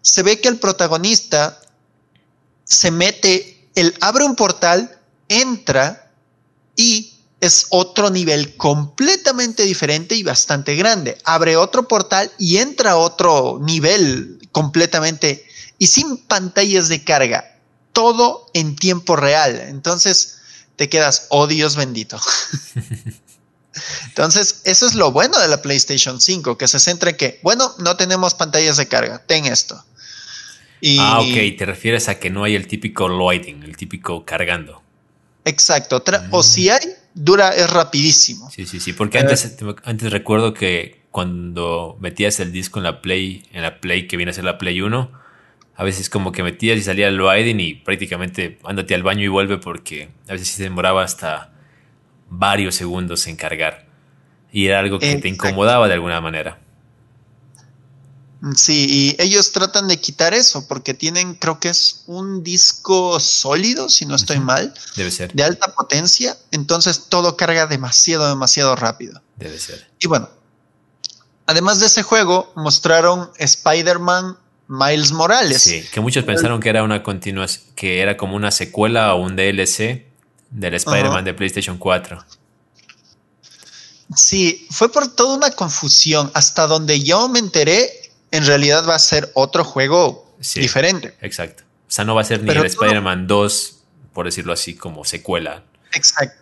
Se ve que el protagonista se mete, él abre un portal, entra y es otro nivel completamente diferente y bastante grande. Abre otro portal y entra a otro nivel completamente y sin pantallas de carga. Todo en tiempo real. Entonces te quedas, oh Dios bendito. (laughs) Entonces, eso es lo bueno de la PlayStation 5, que se centra en que, bueno, no tenemos pantallas de carga, ten esto. Y, ah, ok, te refieres a que no hay el típico loading, el típico cargando. Exacto, mm. o si hay, dura, es rapidísimo. Sí, sí, sí, porque antes, uh, antes recuerdo que cuando metías el disco en la Play, en la Play que viene a ser la Play 1, a veces como que metías y salía el loading y prácticamente ándate al baño y vuelve porque a veces se demoraba hasta varios segundos en cargar. Y era algo que te incomodaba de alguna manera. Sí, y ellos tratan de quitar eso porque tienen, creo que es un disco sólido, si no estoy mal. Debe ser. De alta potencia, entonces todo carga demasiado, demasiado rápido. Debe ser. Y bueno, además de ese juego, mostraron Spider-Man Miles Morales. Sí, que muchos pensaron que era una continuación, que era como una secuela o un DLC del Spider-Man de PlayStation 4. Sí, fue por toda una confusión. Hasta donde yo me enteré, en realidad va a ser otro juego diferente. Exacto. O sea, no va a ser ni el Spider-Man 2, por decirlo así, como secuela. Exacto.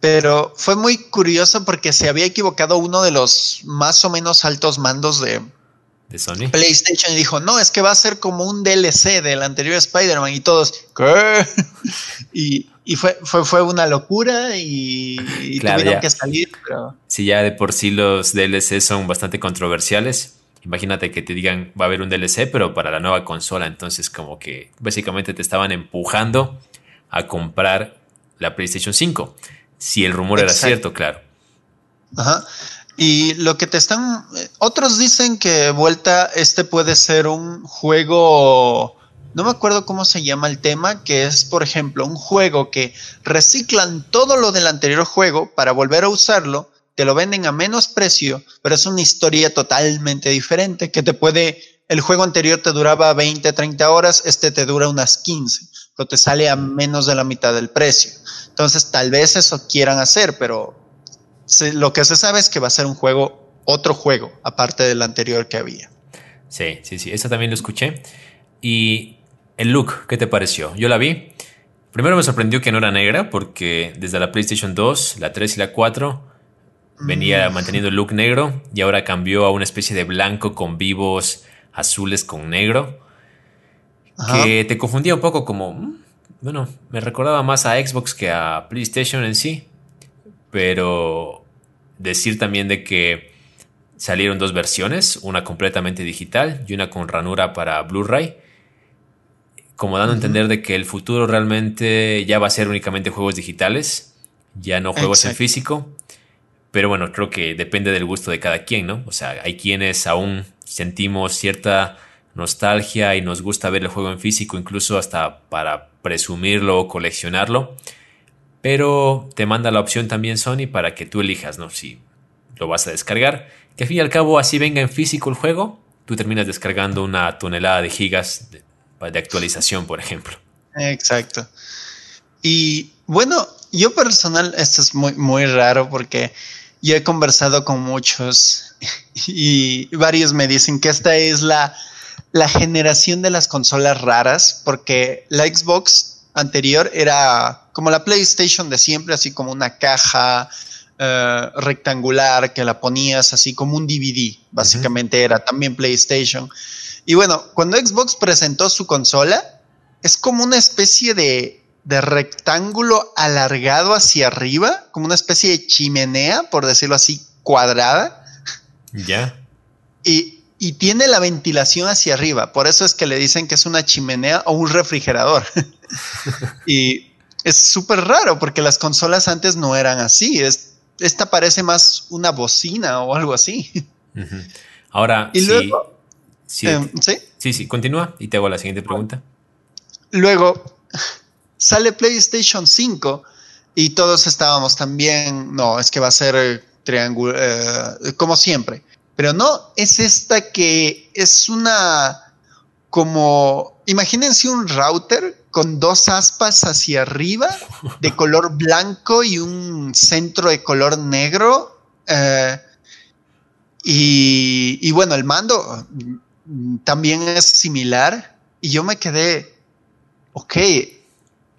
Pero fue muy curioso porque se había equivocado uno de los más o menos altos mandos de, de Sony. PlayStation y dijo, no, es que va a ser como un DLC del anterior Spider-Man y todos, ¿qué? (laughs) y, fue, fue, fue, una locura y, tuvieron que salir. Si ya de por sí los DLC son bastante controversiales, imagínate que te digan va a haber un DLC, pero para la nueva consola, entonces como que básicamente te estaban empujando a comprar la PlayStation 5, si el rumor era cierto, claro. Ajá. Y lo que te están. Otros dicen que vuelta, este puede ser un juego. No me acuerdo cómo se llama el tema, que es, por ejemplo, un juego que reciclan todo lo del anterior juego para volver a usarlo, te lo venden a menos precio, pero es una historia totalmente diferente que te puede. El juego anterior te duraba 20, 30 horas, este te dura unas 15, pero te sale a menos de la mitad del precio. Entonces, tal vez eso quieran hacer, pero lo que se sabe es que va a ser un juego, otro juego, aparte del anterior que había. Sí, sí, sí, eso también lo escuché. Y el look, ¿qué te pareció? Yo la vi. Primero me sorprendió que no era negra, porque desde la PlayStation 2, la 3 y la 4 venía mm. manteniendo el look negro y ahora cambió a una especie de blanco con vivos azules con negro. Que te confundía un poco como, mm, bueno, me recordaba más a Xbox que a PlayStation en sí pero decir también de que salieron dos versiones, una completamente digital y una con ranura para Blu-ray, como dando a entender de que el futuro realmente ya va a ser únicamente juegos digitales, ya no juegos en físico. Pero bueno, creo que depende del gusto de cada quien, ¿no? O sea, hay quienes aún sentimos cierta nostalgia y nos gusta ver el juego en físico, incluso hasta para presumirlo o coleccionarlo pero te manda la opción también Sony para que tú elijas, ¿no? Si lo vas a descargar, que al fin y al cabo así venga en físico el juego, tú terminas descargando una tonelada de gigas de, actualización, por ejemplo. Exacto. Y bueno, yo personal, esto es muy, muy raro porque yo he conversado con muchos (laughs) y varios me dicen que esta es la, la generación de las consolas raras porque la Xbox anterior era como la PlayStation de siempre, así como una caja eh, rectangular que la ponías así como un DVD, básicamente era también PlayStation. Y bueno, cuando Xbox presentó su consola, es como una especie de, de rectángulo alargado hacia arriba, como una especie de chimenea, por decirlo así, cuadrada. Ya. Y, y tiene la ventilación hacia arriba. Por eso es que le dicen que es una chimenea o un refrigerador. (laughs) y es súper raro porque las consolas antes no eran así. Es, esta parece más una bocina o algo así. Ahora, y luego, em, sí, sí, sí, continúa y te hago la siguiente pregunta. Luego sale PlayStation 5 y todos estábamos también, no, es que va a ser triángulo, eh, como siempre. Pero no, es esta que es una como, imagínense un router con dos aspas hacia arriba de (laughs) color blanco y un centro de color negro. Eh, y, y, bueno, el mando también es similar. Y yo me quedé, ok.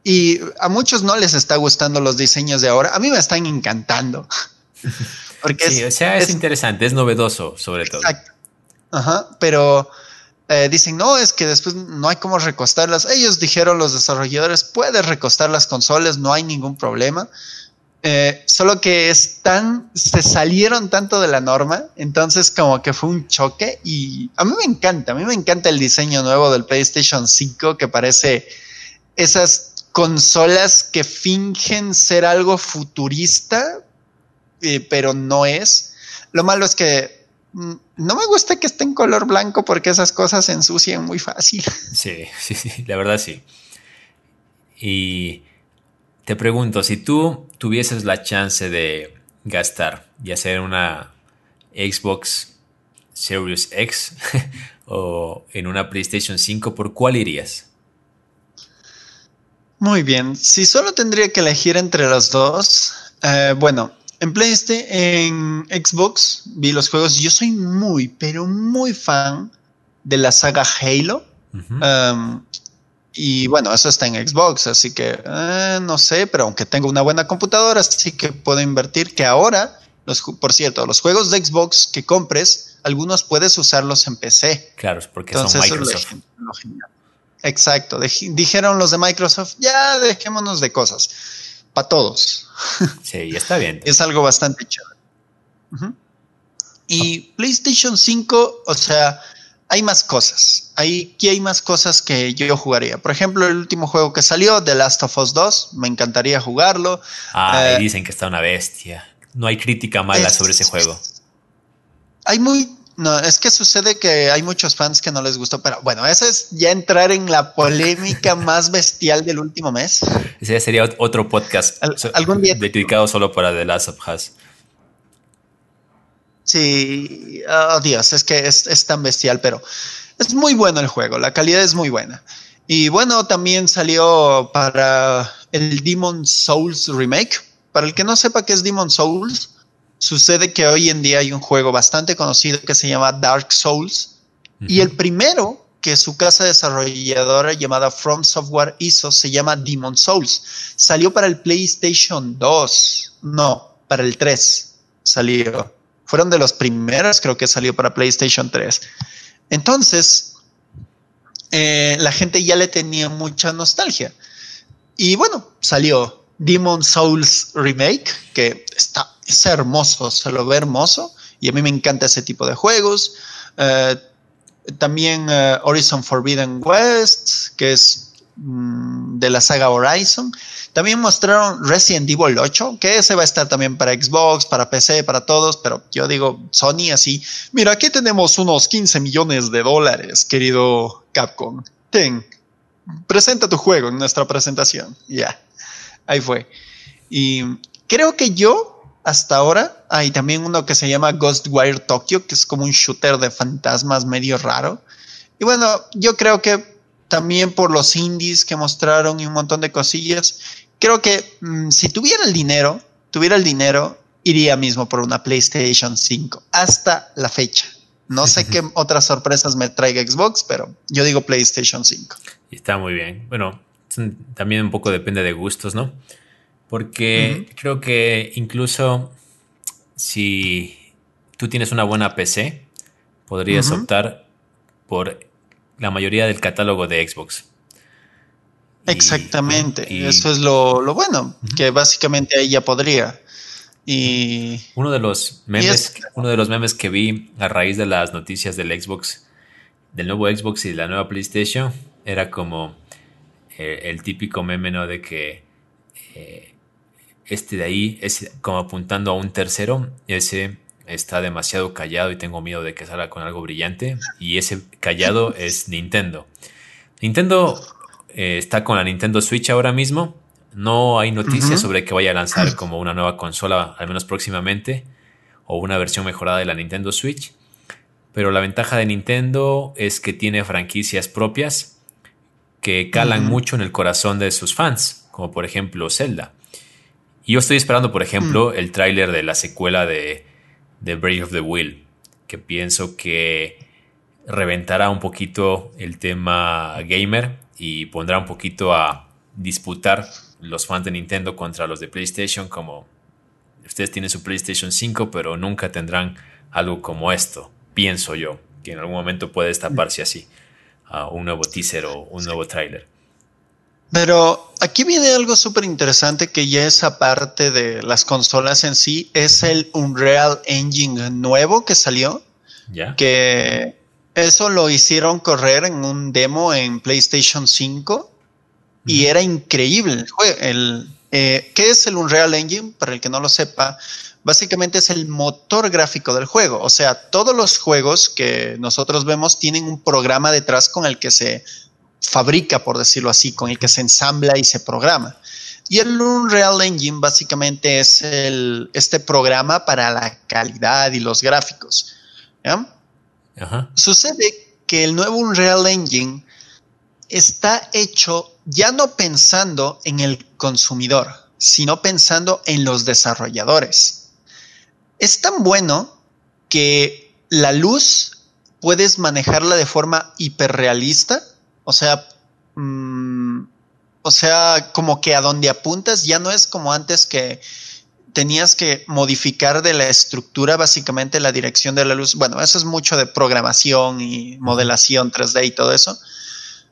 Y a muchos no les está gustando los diseños de ahora. A mí me están encantando. (laughs) sí, o sea, es, interesante, es novedoso sobre todo. Ajá, pero eh, dicen, no, es que después no hay cómo recostarlas. Ellos dijeron, los desarrolladores, puedes recostar las consolas, no hay ningún problema. Eh, solo que están, se salieron tanto de la norma, entonces como que fue un choque y a mí me encanta, a mí me encanta el diseño nuevo del PlayStation 5 que parece esas consolas que fingen ser algo futurista, eh, pero no es. Lo malo es que mm, no me gusta que esté en color blanco porque esas cosas se ensucian muy fácil. (laughs) Sí, sí, sí, la verdad sí. Y te pregunto, si tú tuvieses la chance de gastar y hacer una Xbox Series X (laughs) o en una PlayStation 5, ¿por cuál irías? Muy bien, si solo tendría que elegir entre los dos, eh, bueno, en PlayStation, en Xbox vi los juegos, yo soy muy, pero muy fan de la saga Halo. Y bueno, eso está en Xbox, así que eh, no sé, pero aunque tengo una buena computadora, sí que puedo invertir que ahora, los, por cierto, los juegos de Xbox que compres, algunos puedes usarlos en PC. Claro, porque son Microsoft. Exacto, dijeron los de Microsoft, ya dejémonos de cosas, para todos. (laughs) Sí, está bien. es algo bastante chévere. Y PlayStation 5, o sea, hay más cosas. Aquí hay más cosas que yo jugaría. Por ejemplo, el último juego que salió, The Last of Us 2, me encantaría jugarlo. Ah, eh, dicen que está una bestia. No hay crítica mala sobre ese juego. Hay muy. No, es que sucede que hay muchos fans que no les gustó, pero bueno, eso es ya entrar en la polémica (laughs) más bestial del último mes. Ese sería otro podcast algún día dedicado solo para The Last of Us. Sí, oh Dios, es que es, tan bestial, pero es muy bueno el juego, la calidad es muy buena. Y bueno, también salió para el Demon Souls Remake. Para el que no sepa qué es Demon Souls, sucede que hoy en día hay un juego bastante conocido que se llama Dark Souls. Y el primero que su casa desarrolladora llamada From Software hizo se llama Demon Souls. Salió para el PlayStation 2. No, para el 3 salió. Fueron de los primeros, creo que salió para PlayStation 3. Entonces, eh, la gente ya le tenía mucha nostalgia. Y bueno, salió Demon Souls Remake, que está, es hermoso, se lo ve hermoso. Y a mí me encanta ese tipo de juegos. Eh, también eh, Horizon Forbidden West, que es mm, de la saga Horizon. También mostraron Resident Evil 8, que ese va a estar también para Xbox, para PC, para todos, pero yo digo Sony así. Mira, aquí tenemos unos 15 millones de dólares, querido Capcom. Ten, presenta tu juego en nuestra presentación. Ya, ahí fue. Y creo que yo, hasta ahora, hay también uno que se llama Ghostwire Tokyo, que es como un shooter de fantasmas medio raro. Y bueno, yo creo que también por los indies que mostraron y un montón de cosillas, creo que mm, si tuviera el dinero, tuviera el dinero, iría mismo por una PlayStation 5 hasta la fecha. No sé (laughs) qué otras sorpresas me traiga Xbox, pero yo digo PlayStation 5. está muy bien. Bueno, también un poco depende de gustos, ¿no? Porque creo que incluso si tú tienes una buena PC, podrías optar por la mayoría del catálogo de Xbox. Exactamente, eso es lo, bueno, que básicamente ahí ya podría. Y uno de los memes, uno de los memes que vi a raíz de las noticias del Xbox, del nuevo Xbox y de la nueva PlayStation, era como eh, el típico meme, ¿no? De que eh, este de ahí es como apuntando a un tercero, ese está demasiado callado y tengo miedo de que salga con algo brillante, y ese callado (laughs) es Nintendo. Nintendo eh, está con la Nintendo Switch ahora mismo. No hay noticias sobre que vaya a lanzar (clears throat) como una nueva consola, al menos próximamente, o una versión mejorada de la Nintendo Switch. Pero la ventaja de Nintendo es que tiene franquicias propias que calan mucho en el corazón de sus fans, como por ejemplo Zelda. Y yo estoy esperando, por ejemplo, el tráiler de la secuela de, de Brave of the Will, que pienso que reventará un poquito el tema gamer y pondrá un poquito a disputar los fans de Nintendo contra los de PlayStation como ustedes tienen su PlayStation 5 pero nunca tendrán algo como esto, pienso yo, que en algún momento puede destaparse así, a un nuevo teaser o un nuevo tráiler. Pero aquí viene algo súper interesante que ya es aparte de las consolas en sí, es el Unreal Engine nuevo que salió. Ya. Que eso lo hicieron correr en un demo en PlayStation 5 y era increíble. El, eh, ¿Qué es el Unreal Engine? Para el que no lo sepa, básicamente es el motor gráfico del juego. O sea, todos los juegos que nosotros vemos tienen un programa detrás con el que se fabrica, por decirlo así, con el que se ensambla y se programa. Y el Unreal Engine básicamente es el, este programa para la calidad y los gráficos. Sucede que el nuevo Unreal Engine está hecho ya no pensando en el consumidor, sino pensando en los desarrolladores. Es tan bueno que la luz puedes manejarla de forma hiperrealista o sea, mm, o sea, como que a donde apuntas ya no es como antes que tenías que modificar de la estructura básicamente la dirección de la luz. Bueno, eso es mucho de programación y modelación 3D y todo eso.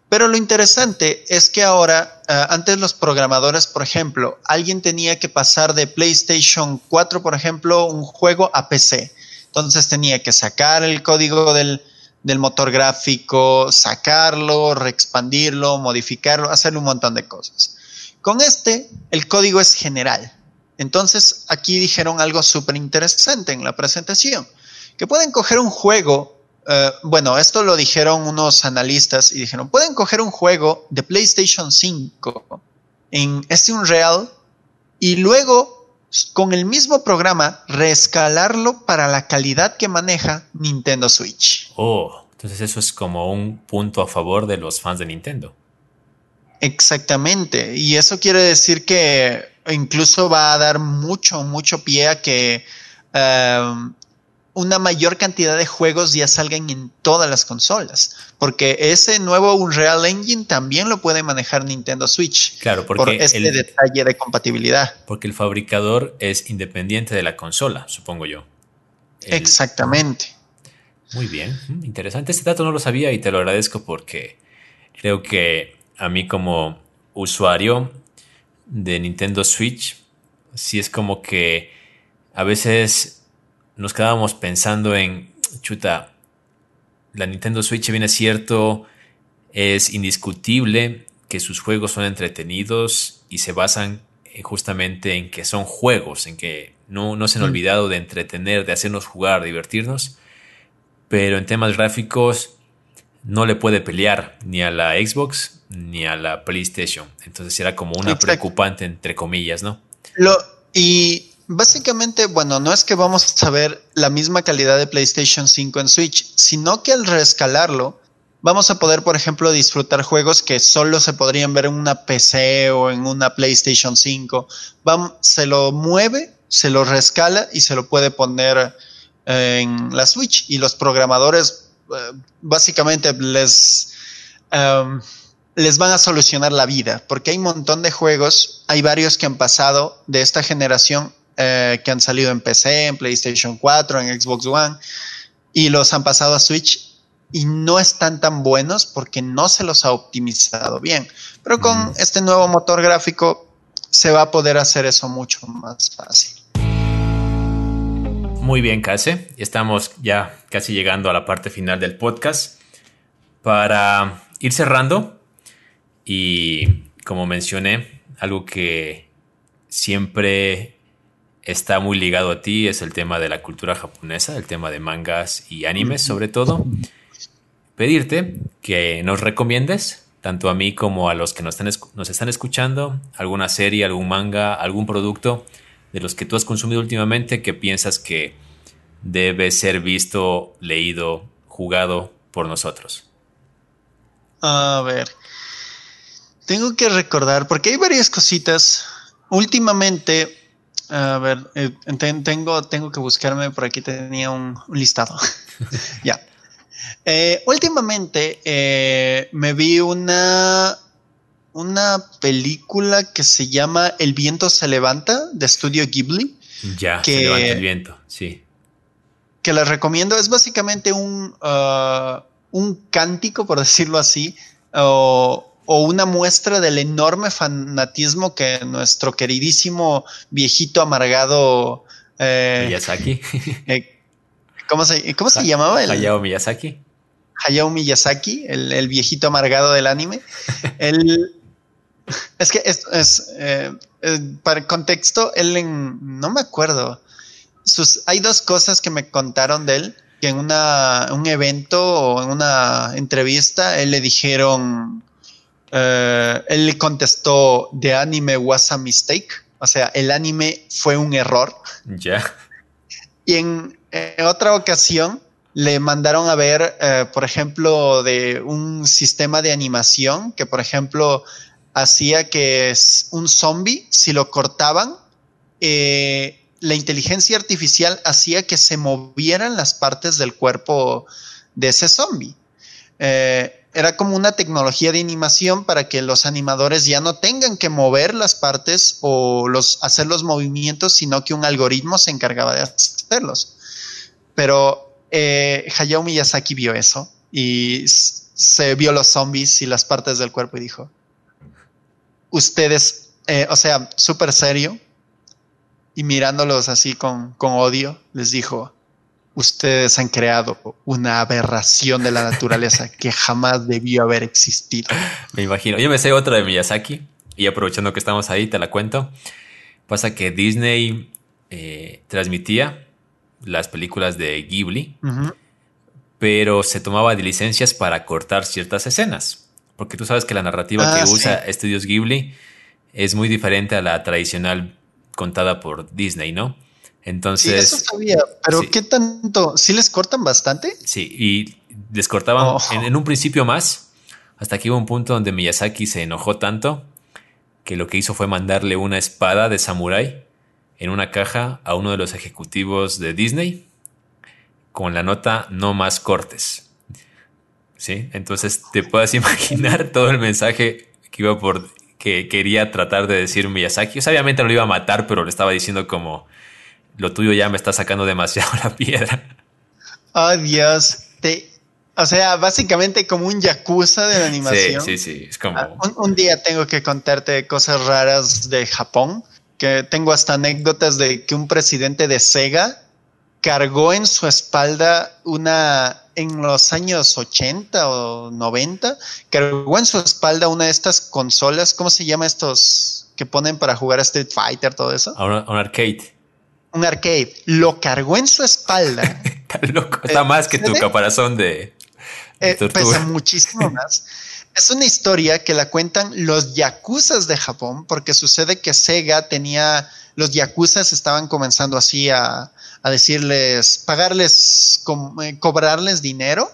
Pero lo interesante es que ahora, eh, antes los programadores, por ejemplo, alguien tenía que pasar de PlayStation 4, por ejemplo, un juego a PC. Entonces tenía que sacar el código del, del motor gráfico, sacarlo, reexpandirlo, modificarlo, hacer un montón de cosas. Con este, el código es general. Entonces, aquí dijeron algo súper interesante en la presentación, que pueden coger un juego, eh, bueno, esto lo dijeron unos analistas y dijeron, pueden coger un juego de PlayStation 5 en este Unreal y luego con el mismo programa reescalarlo para la calidad que maneja Nintendo Switch. Oh, entonces eso es como un punto a favor de los fans de Nintendo. Exactamente, y eso quiere decir que incluso va a dar mucho, mucho pie a que um, una mayor cantidad de juegos ya salgan en todas las consolas, porque ese nuevo Unreal Engine también lo puede manejar Nintendo Switch. Claro, porque por este detalle de compatibilidad. Porque el fabricador es independiente de la consola, supongo yo. Exactamente. Muy bien, mm, interesante. Este dato no lo sabía y te lo agradezco porque creo que a mí como usuario de Nintendo Switch, sí es como que a veces nos quedábamos pensando en, chuta, la Nintendo Switch bien es cierto, es indiscutible que sus juegos son entretenidos y se basan justamente en que son juegos, en que no, no se han olvidado de entretener, de hacernos jugar, divertirnos, pero en temas gráficos no le puede pelear ni a la Xbox ni a la PlayStation. Entonces era como una preocupante, entre comillas, ¿no? Lo, y Básicamente, bueno, no es que vamos a ver la misma calidad de PlayStation 5 en Switch, sino que al reescalarlo, vamos a poder, por ejemplo, disfrutar juegos que solo se podrían ver en una PC o en una PlayStation 5. se lo mueve, se lo reescala y se lo puede poner eh, en la Switch. Y los programadores eh, básicamente les, em, les van a solucionar la vida, porque hay un montón de juegos, hay varios que han pasado de esta generación eh, que han salido en PC, en PlayStation 4, en Xbox One, y los han pasado a Switch y no están tan buenos porque no se los ha optimizado bien. Pero con mm. este nuevo motor gráfico se va a poder hacer eso mucho más fácil. Muy bien, Case. Estamos ya casi llegando a la parte final del podcast. Para ir cerrando, y como mencioné, algo que siempre está muy ligado a ti es el tema de la cultura japonesa, el tema de mangas y animes sobre todo. Pedirte que nos recomiendes, tanto a mí como a los que nos están, nos están escuchando, alguna serie, algún manga, algún producto de los que tú has consumido últimamente que piensas que debe ser visto, leído, jugado por nosotros. A ver, tengo que recordar, porque hay varias cositas. Últimamente a ver, eh, tengo, tengo que buscarme, por aquí tenía un, listado. (laughs) ya. Eh, últimamente eh, me vi una, una película que se llama El viento se levanta de Estudio Ghibli. Ya, que, se levanta el viento, sí. Que les recomiendo. Es básicamente un, uh, un cántico, por decirlo así, o o una muestra del enorme fanatismo que nuestro queridísimo viejito amargado eh, Miyazaki. (laughs) Eh, ¿Cómo se, cómo se llamaba? El, Hayao Miyazaki. Hayao Miyazaki, el, viejito amargado del anime. (laughs) el, es que es, eh, para el contexto, él en, no me acuerdo. Sus, hay dos cosas que me contaron de él, que en una, un evento o en una entrevista, él le dijeron, él le contestó, the anime was a mistake. O sea, el anime fue un error. Ya. Y en, otra ocasión le mandaron a ver, eh, por ejemplo, de un sistema de animación que, por ejemplo, hacía que un zombie, si lo cortaban, eh, la inteligencia artificial hacía que se movieran las partes del cuerpo de ese zombie. Eh, era como una tecnología de animación para que los animadores ya no tengan que mover las partes o hacer los movimientos, sino que un algoritmo se encargaba de hacerlos. Pero eh, Hayao Miyazaki vio eso y se vio los zombies y las partes del cuerpo y dijo, ustedes, eh, o sea, súper serio, y mirándolos así con odio, les dijo, ustedes han creado una aberración de la naturaleza que jamás debió haber existido. Me imagino. Yo me sé otra de Miyazaki y aprovechando que estamos ahí, te la cuento. Pasa que Disney eh, transmitía las películas de Ghibli, pero se tomaba de licencias para cortar ciertas escenas. Porque tú sabes que la narrativa que ah, usa Estudios Ghibli es muy diferente a la tradicional contada por Disney, ¿no? Entonces. Sí, eso sabía, pero ¿qué tanto? ¿Sí les cortan bastante? Sí, y les cortaban oh. en, un principio más, hasta que hubo un punto donde Miyazaki se enojó tanto que lo que hizo fue mandarle una espada de samurái en una caja a uno de los ejecutivos de Disney con la nota no más cortes. ¿Sí? Entonces te puedes imaginar todo el mensaje que iba por que quería tratar de decir Miyazaki. obviamente no lo iba a matar, pero le estaba diciendo como lo tuyo ya me está sacando demasiado (laughs) la piedra. Oh, Dios. o sea, básicamente como un yakuza de la animación. Sí, sí, sí. Es como... Ah, un, día tengo que contarte cosas raras de Japón, que tengo hasta anécdotas de que un presidente de Sega cargó en su espalda una, en los años 80 o 90, cargó en su espalda una de estas consolas, ¿cómo se llama estos que ponen para jugar a Street Fighter, todo eso? Un arcade un arcade, lo cargó en su espalda. (laughs) está loco, está eh, más que tu caparazón de, eh, pesa (laughs) muchísimo más. Es una historia que la cuentan los yakuzas de Japón, porque sucede que Sega tenía, los yakuzas estaban comenzando así a, decirles, pagarles, eh, cobrarles dinero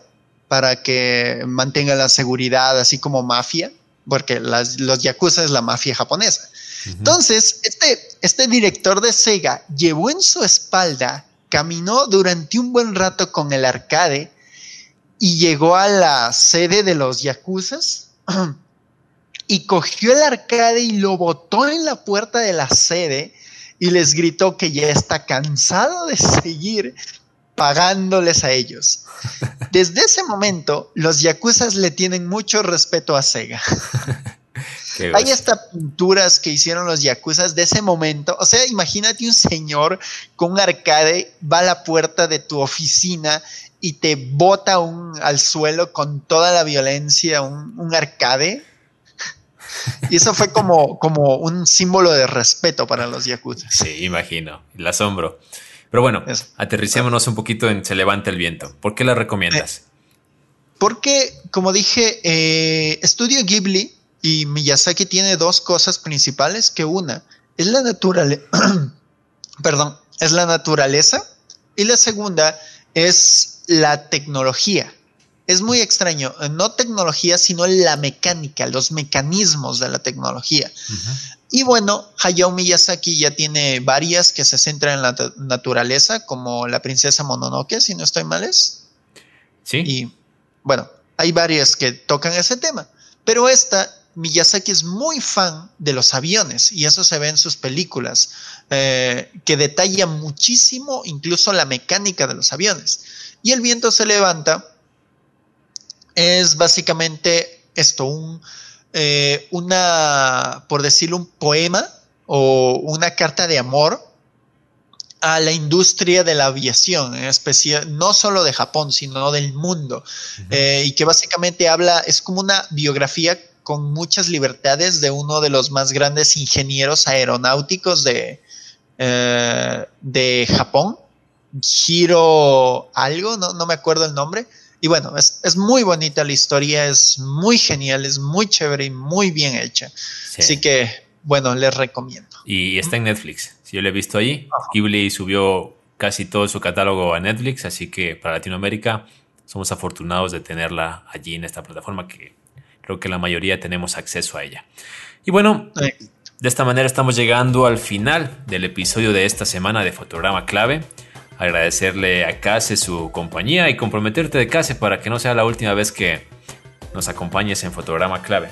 para que mantenga la seguridad, así como mafia, porque los yakuza es la mafia japonesa. Entonces, este, este director de Sega llevó en su espalda, caminó durante un buen rato con el arcade y llegó a la sede de los Yakuzas (clears throat) y cogió el arcade y lo botó en la puerta de la sede y les gritó que ya está cansado de seguir pagándoles a ellos. (laughs) Desde ese momento, los Yakuzas le tienen mucho respeto a Sega. (laughs) Hay hasta pinturas que hicieron los yakuzas de ese momento. O sea, imagínate un señor con un arcade, va a la puerta de tu oficina y te bota un, al suelo con toda la violencia, un, arcade. Y eso fue como, como un símbolo de respeto para los yakuza. Sí, imagino. El asombro. Pero bueno, aterricémonos un poquito en Se levanta el viento. ¿Por qué la recomiendas? Eh, porque, como dije, eh, Estudio Ghibli y Miyazaki tiene dos cosas principales, que una es la naturaleza, (clears throat) perdón, es la naturaleza y la segunda es la tecnología. Es muy extraño, no tecnología, sino la mecánica, los mecanismos de la tecnología. Y bueno, Hayao Miyazaki ya tiene varias que se centran en la naturaleza, como la princesa Mononoke, si no estoy mal es. Sí. Y bueno, hay varias que tocan ese tema, pero esta Miyazaki es muy fan de los aviones y eso se ve en sus películas, eh, que detalla muchísimo incluso la mecánica de los aviones. Y el viento se levanta es básicamente esto, un, eh, una, por decirlo, un poema o una carta de amor a la industria de la aviación, en especial, no solo de Japón, sino del mundo, eh, y que básicamente habla, es como una biografía con muchas libertades de uno de los más grandes ingenieros aeronáuticos de, eh, de Japón, Hiro algo, no, no, me acuerdo el nombre. Y bueno, es, es, muy bonita la historia, es muy genial, es muy chévere y muy bien hecha. Así que, bueno, les recomiendo. Y está en Netflix. Si yo lo he visto ahí, Ghibli subió casi todo su catálogo a Netflix, así que para Latinoamérica somos afortunados de tenerla allí en esta plataforma que creo que la mayoría tenemos acceso a ella. Y bueno, de esta manera estamos llegando al final del episodio de esta semana de Fotograma Clave. Agradecerle a Case su compañía y comprometerte de Case para que no sea la última vez que nos acompañes en Fotograma Clave.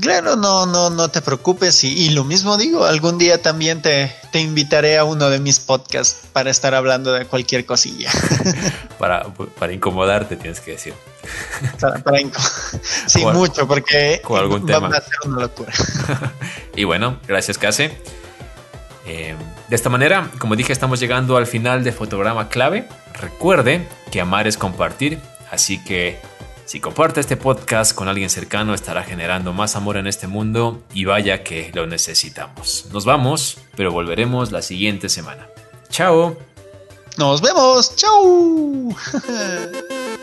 Claro, no, no, no te preocupes. Y, lo mismo digo, algún día también te, te, invitaré a uno de mis podcasts para estar hablando de cualquier cosilla. (laughs) para, para incomodarte, tienes que decir. (laughs) Para, (laughs) sí, mucho, porque con algún tema. va a ser una locura. y bueno, gracias, Case. Eh, de esta manera, como dije, estamos llegando al final de Fotograma Clave. Recuerde que amar es compartir, así que si comparte este podcast con alguien cercano estará generando más amor en este mundo y vaya que lo necesitamos. Nos vamos, pero volveremos la siguiente semana. Chao. Nos vemos. Chao. (laughs)